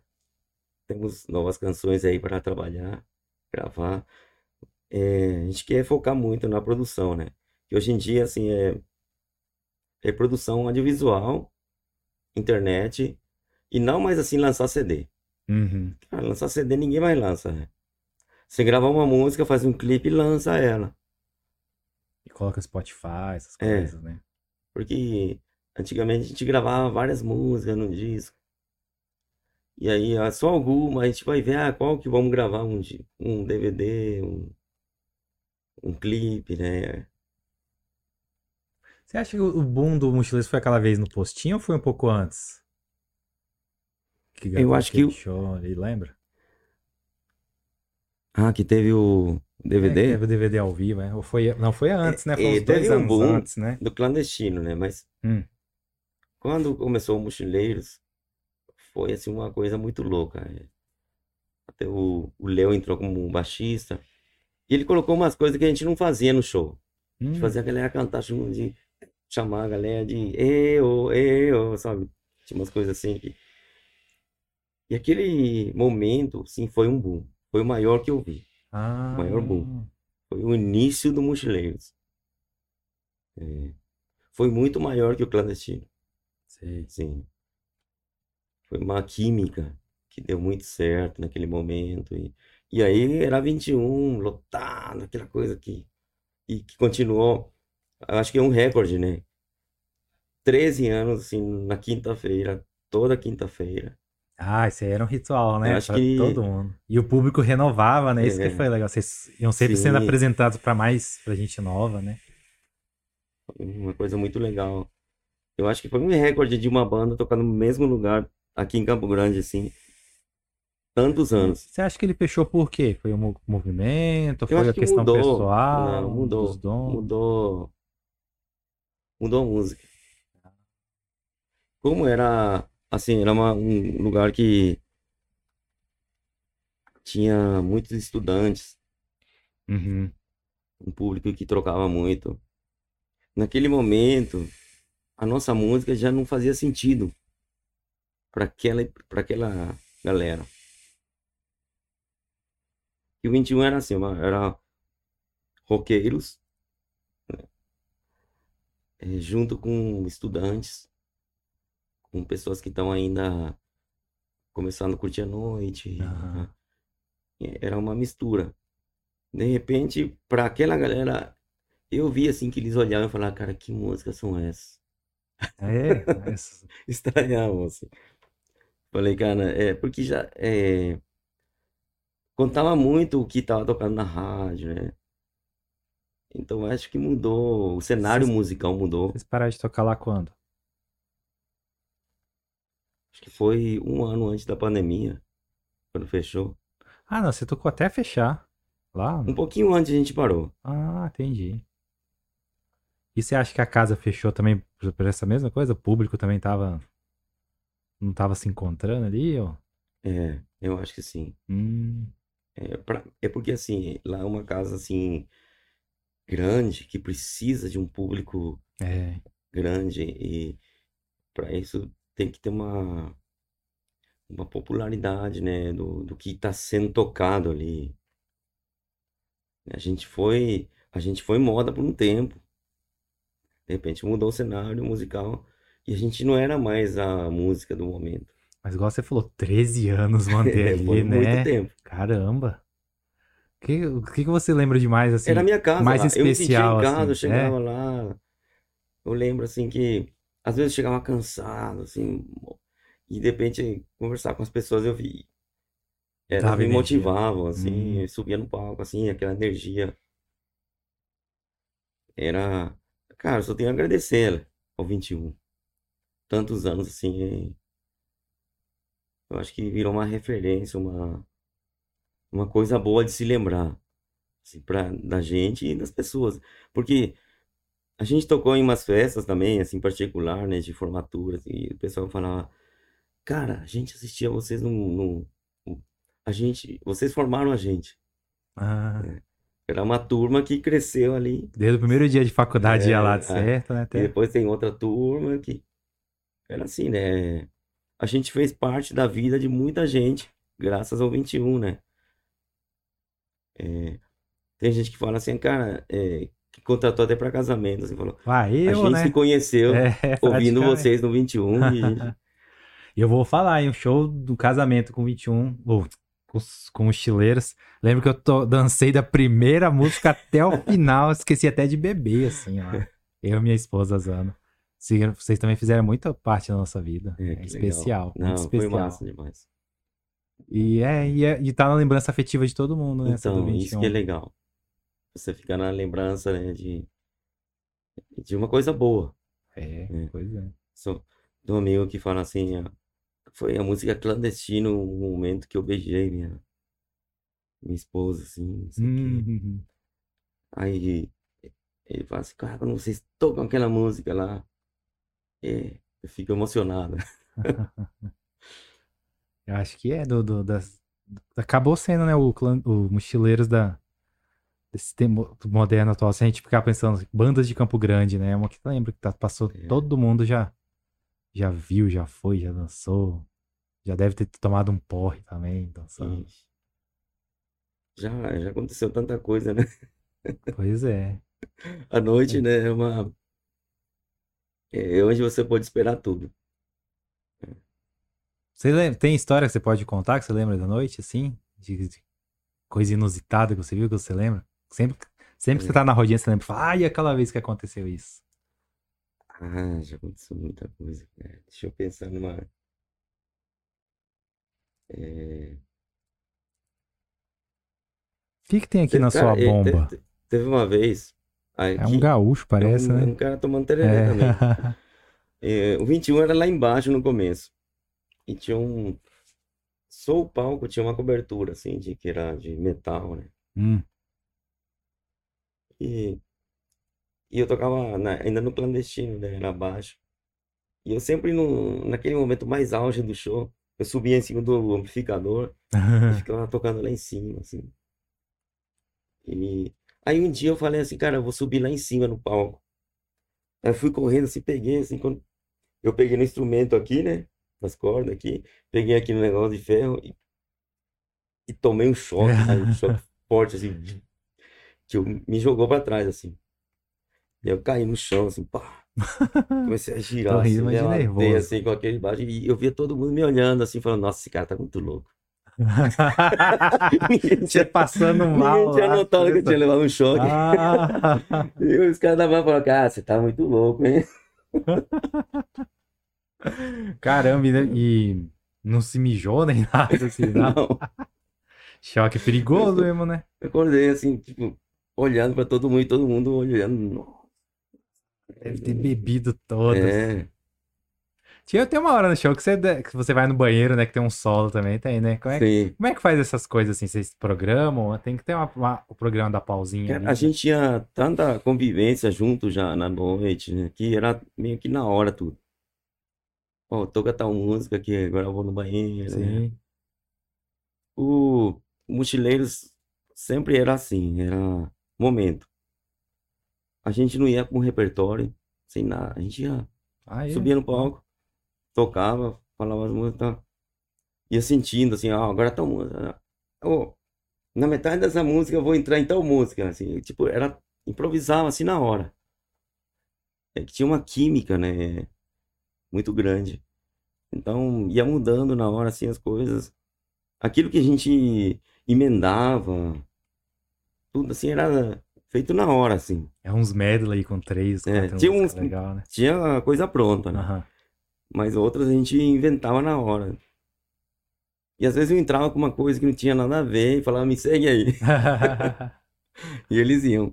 temos novas canções aí para trabalhar, gravar. É, a gente quer focar muito na produção, né? Que hoje em dia, assim, é, é produção audiovisual, internet, e não mais assim lançar CD. Uhum. Cara, lançar CD ninguém mais lança, né? Você grava uma música, faz um clipe e lança ela. E coloca Spotify, essas É. coisas, né? Porque antigamente a gente gravava várias músicas no disco. E aí, ah, só alguma, a gente vai ver, ah, qual que vamos gravar um, um DVD, um, um clipe, né? Você acha que o boom do Mochileiro foi aquela vez no postinho ou foi um pouco antes? Que gravou acho que show ali, lembra? Ah, que teve o É, DVD teve o DVD ao vivo, né? Ou foi, não, foi antes, né? Foi é, uns dois um anos antes, né? do clandestino, né? Mas Hum. quando começou o Mochileiros, foi assim uma coisa muito louca. é. Até o, o Léo entrou como baixista. E ele colocou umas coisas que a gente não fazia no show. Hum. de fazer a galera cantar, de chamar a galera de eu, eu, sabe? Tinha umas coisas assim que... E aquele momento, sim, foi um boom. Foi o maior que eu vi. Ah, maior boom. Foi o início do Mochileiros. É, Foi muito maior que o Clandestino, sei. sim. Foi uma química que deu muito certo naquele momento. E, e aí era 21, lotado, aquela coisa que... E que continuou, acho que é um recorde, né? 13 anos, assim, na quinta-feira, toda quinta-feira. Ah, isso aí era um ritual, né? Eu acho Pra que- todo mundo. E o público renovava, né? Isso É. que foi legal. Vocês iam sempre sendo Sim. apresentados pra mais, pra gente nova, né? Uma coisa muito legal. Eu acho que foi um recorde de uma banda tocar no mesmo lugar aqui em Campo Grande, assim. tantos anos. Você acha que ele fechou por quê? Foi o mo- movimento? Eu Foi a que questão mudou. pessoal? Não, mudou. Mudou. Mudou a música. Como era, assim, era uma- um lugar que tinha muitos estudantes, Uhum. um público que trocava muito. Naquele momento, a nossa música já não fazia sentido para aquela, para aquela galera. E o 21 era assim, era roqueiros, eh, junto com estudantes, com pessoas que estão ainda começando a curtir a noite. E Era uma mistura. De repente, para aquela galera, eu vi assim que eles olhavam e falavam, cara, que músicas são essas? É, (laughs) Estranhavam, assim. Falei, cara, é porque já é, contava muito o que estava tocando na rádio, né? Então acho que mudou, o cenário Vocês- musical mudou. vocês pararam de tocar lá quando? Acho que foi um ano antes da pandemia, quando fechou. Ah, não, você tocou até fechar. Lá? Um pouquinho antes a gente parou. Ah, entendi. E você acha que a casa fechou também por essa mesma coisa? O público também tava. Não tava se encontrando ali? Ou... É, eu acho que sim. Hum, É, pra- é porque assim, lá é uma casa assim grande que precisa de um público é. grande e para isso tem que ter uma uma popularidade, né, do, do que está sendo tocado ali. A gente foi a gente foi moda por um tempo. De repente mudou o cenário musical e a gente não era mais a música do momento. Mas igual você falou, 13 anos (laughs) manter ali, Foi muito né? tempo. Caramba. O que, que que você lembra de mais assim? Era a minha casa mais lá. Eu me especial, em casa, assim, eu chegava lá. Eu lembro assim que às vezes eu chegava cansado, assim, e de repente conversar com as pessoas eu vi. Elas Dava me energia. motivavam, assim, Hum. eu subia no palco, assim, aquela energia. Era. Cara, eu só tenho a agradecer ao 21. Tantos anos, assim. Eu acho que virou uma referência, uma, uma coisa boa de se lembrar. Assim, pra, da gente e das pessoas. Porque a gente tocou em umas festas também, assim, particular, né, de formatura, e o pessoal falava, cara, a gente assistia vocês no, no- a gente, vocês formaram a gente. Ah, Era uma turma que cresceu ali, desde o primeiro dia de faculdade É, ia lá de é. certo, né? Até... depois tem outra turma que era assim, né? A gente fez parte da vida de muita gente, graças ao 21, né? É, tem gente que fala assim, cara, é, que contratou até para casamento, assim, falou, Ah, a eu, gente né? se conheceu É, (laughs) ouvindo vocês no 21 (laughs) e eu vou falar, em um show do casamento com 21, ou com os, com os chileiros. Lembro que eu to- dancei da primeira música até o final, esqueci até de beber, assim, ó. Eu e minha esposa, Zana. Vocês também fizeram muita parte da nossa vida. É, É, especial, legal. muito Não, foi especial. massa demais. E é, e é, e tá na lembrança afetiva de todo mundo, né? Então, isso 21. que é legal. Você ficar na lembrança, né, de, de uma coisa boa. É, É. pois é. Sou do amigo que fala assim, ah, foi a música clandestina o momento que eu beijei minha, minha esposa, assim. Hum, Aí ele fala assim, cara, quando vocês tocam aquela música lá, é, eu fico emocionado. (laughs) Eu acho que é do, do- das. Acabou sendo, né, o, clã, o Mochileiros da, desse tempo moderno atual. Se a gente ficar pensando, bandas de Campo Grande, né? É uma que lembra que tá- passou, É. todo mundo já, já viu, já foi, já dançou. Já deve ter tomado um porre também, dançando. Ixi. Já, já aconteceu tanta coisa, né? Pois é. (laughs) A noite, né, é uma... É onde você pode esperar tudo. Você lembra, tem história que você pode contar que você lembra da noite, assim? De, de coisa inusitada que você viu, que você lembra? Sempre, sempre que você tá na rodinha, você lembra, fala, ai, aquela vez que aconteceu isso. Ah, já aconteceu muita coisa, cara. Deixa eu pensar numa... É... O que, que tem aqui na Cara, sua é, bomba? te- te- Teve uma vez... É um Aqui, gaúcho, parece, é um, né? um cara tomando tereré também. É. (laughs) É, o 21 era lá embaixo no começo. E tinha um só o palco tinha uma cobertura, assim, de que era de metal, né? Hum. E, e eu tocava na- ainda no clandestino, né? Era baixo. E eu sempre, no, naquele momento mais auge do show, eu subia em cima do amplificador e (laughs) ficava tocando lá em cima, assim. E aí um dia eu falei assim, cara, eu vou subir lá em cima no palco. Aí eu fui correndo assim, peguei assim, quando eu peguei no instrumento aqui, né? Nas cordas aqui, peguei aqui no negócio de ferro e, e tomei um choque, aí, um (laughs) choque forte, assim, que eu, me jogou pra trás, assim. E eu caí no chão, assim, pá. (laughs) Comecei a girar, rindo, assim, mas de relatei, nervoso. assim, com aquele baixo, e eu via todo mundo me olhando, assim, falando, nossa, esse cara tá muito louco. (laughs) Tinha, passando mal. ninguém tinha notado que eu tinha levado um choque. Ah. E os caras da banda falaram, cara, você tá muito louco, hein? Caramba, e, não se mijou nem (laughs) nada assim, (laughs) não. Não. Choque perigoso mesmo, né? Eu acordei assim, tipo, olhando pra todo mundo e todo mundo olhando. Deve ter bebido todas. É, Tinha, tem uma hora no show que você, que você vai no banheiro, né? Que tem um solo também, tem, né? Como é, que- sim. como é que faz essas coisas assim? Vocês programam? Tem que ter uma, uma- o programa da pausinha ali, a né? gente tinha tanta convivência junto já na noite, né? Que era meio que na hora tudo. Ó, toca tal música que agora eu vou no banheiro, né? Sim. O Mochileiros sempre era assim, era momento. A gente não ia com repertório, sem nada. A gente ia, Ah, é? subia no palco, tocava, falava as músicas, ia sentindo assim, ó, agora tal música. Ô, na metade dessa música eu vou entrar em tal música, assim, tipo, era improvisava assim na hora. É que tinha uma química, né, muito grande. Então ia mudando na hora assim as coisas. Aquilo que a gente emendava, tudo assim era feito na hora assim. É uns medley com três, É, tinha uns- legal, né? Tinha coisa pronta, né? Aham. Mas outras a gente inventava na hora. E às vezes eu entrava com uma coisa que não tinha nada a ver e falava, me segue aí. (laughs) E eles iam.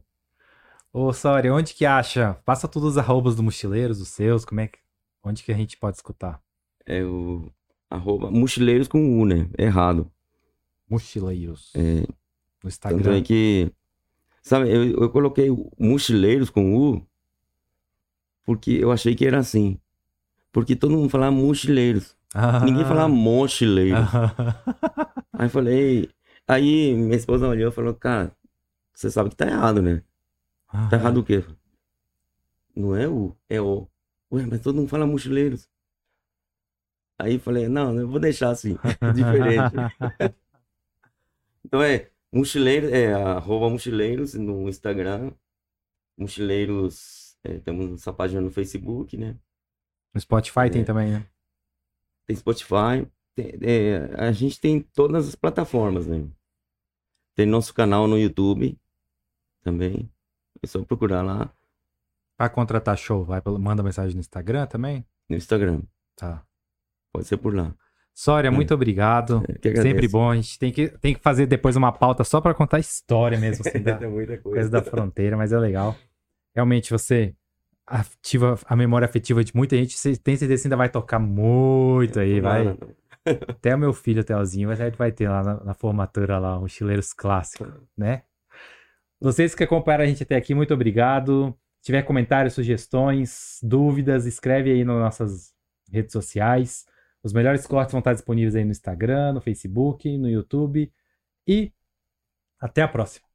Ô, Sori, onde que acha? Passa todos os arrobas do Mochileiros, os seus, como é que... Onde que a gente pode escutar? É o arroba mochileiros com U, né? Errado. Mochileiros. É, No tanto Instagram. é que. Sabe, eu, eu coloquei mochileiros com U porque eu achei que era assim. Porque todo mundo falava mochileiros. Ninguém falava mochileiros. Ah. (laughs) Aí eu falei. Aí minha esposa olhou e falou: Cara, você sabe que tá errado, né? Tá errado o quê? Não é o, é o. Ué, mas todo mundo fala mochileiros. Aí falei, não, eu vou deixar assim, (laughs) diferente. (laughs) Então é, mochileiro, é arroba mochileiros no Instagram. Mochileiros, é, temos essa página no Facebook, né? No Spotify tem É. também, né? Tem Spotify. tem- é, a gente tem todas as plataformas, né? Tem nosso canal no YouTube também. É só procurar lá Pra contratar show, vai, manda mensagem no Instagram também? no Instagram. Tá. Pode ser por lá. Sória, muito obrigado. É, Sempre bom. A gente tem que, tem que fazer depois uma pauta só pra contar história mesmo, assim, (laughs) da, É muita coisa da fronteira, mas é legal. Realmente você ativa a memória afetiva de muita gente, você tem certeza que ainda vai tocar muito aí, vai. Até o meu filho, o Telzinho, vai, vai ter lá na, na formatura lá, um Chileiros Clássico, né? Vocês que acompanharam a gente até aqui, muito obrigado. Se tiver comentários, sugestões, dúvidas, escreve aí nas nossas redes sociais. Os melhores cortes vão estar disponíveis aí no Instagram, no Facebook, no YouTube. E até a próxima.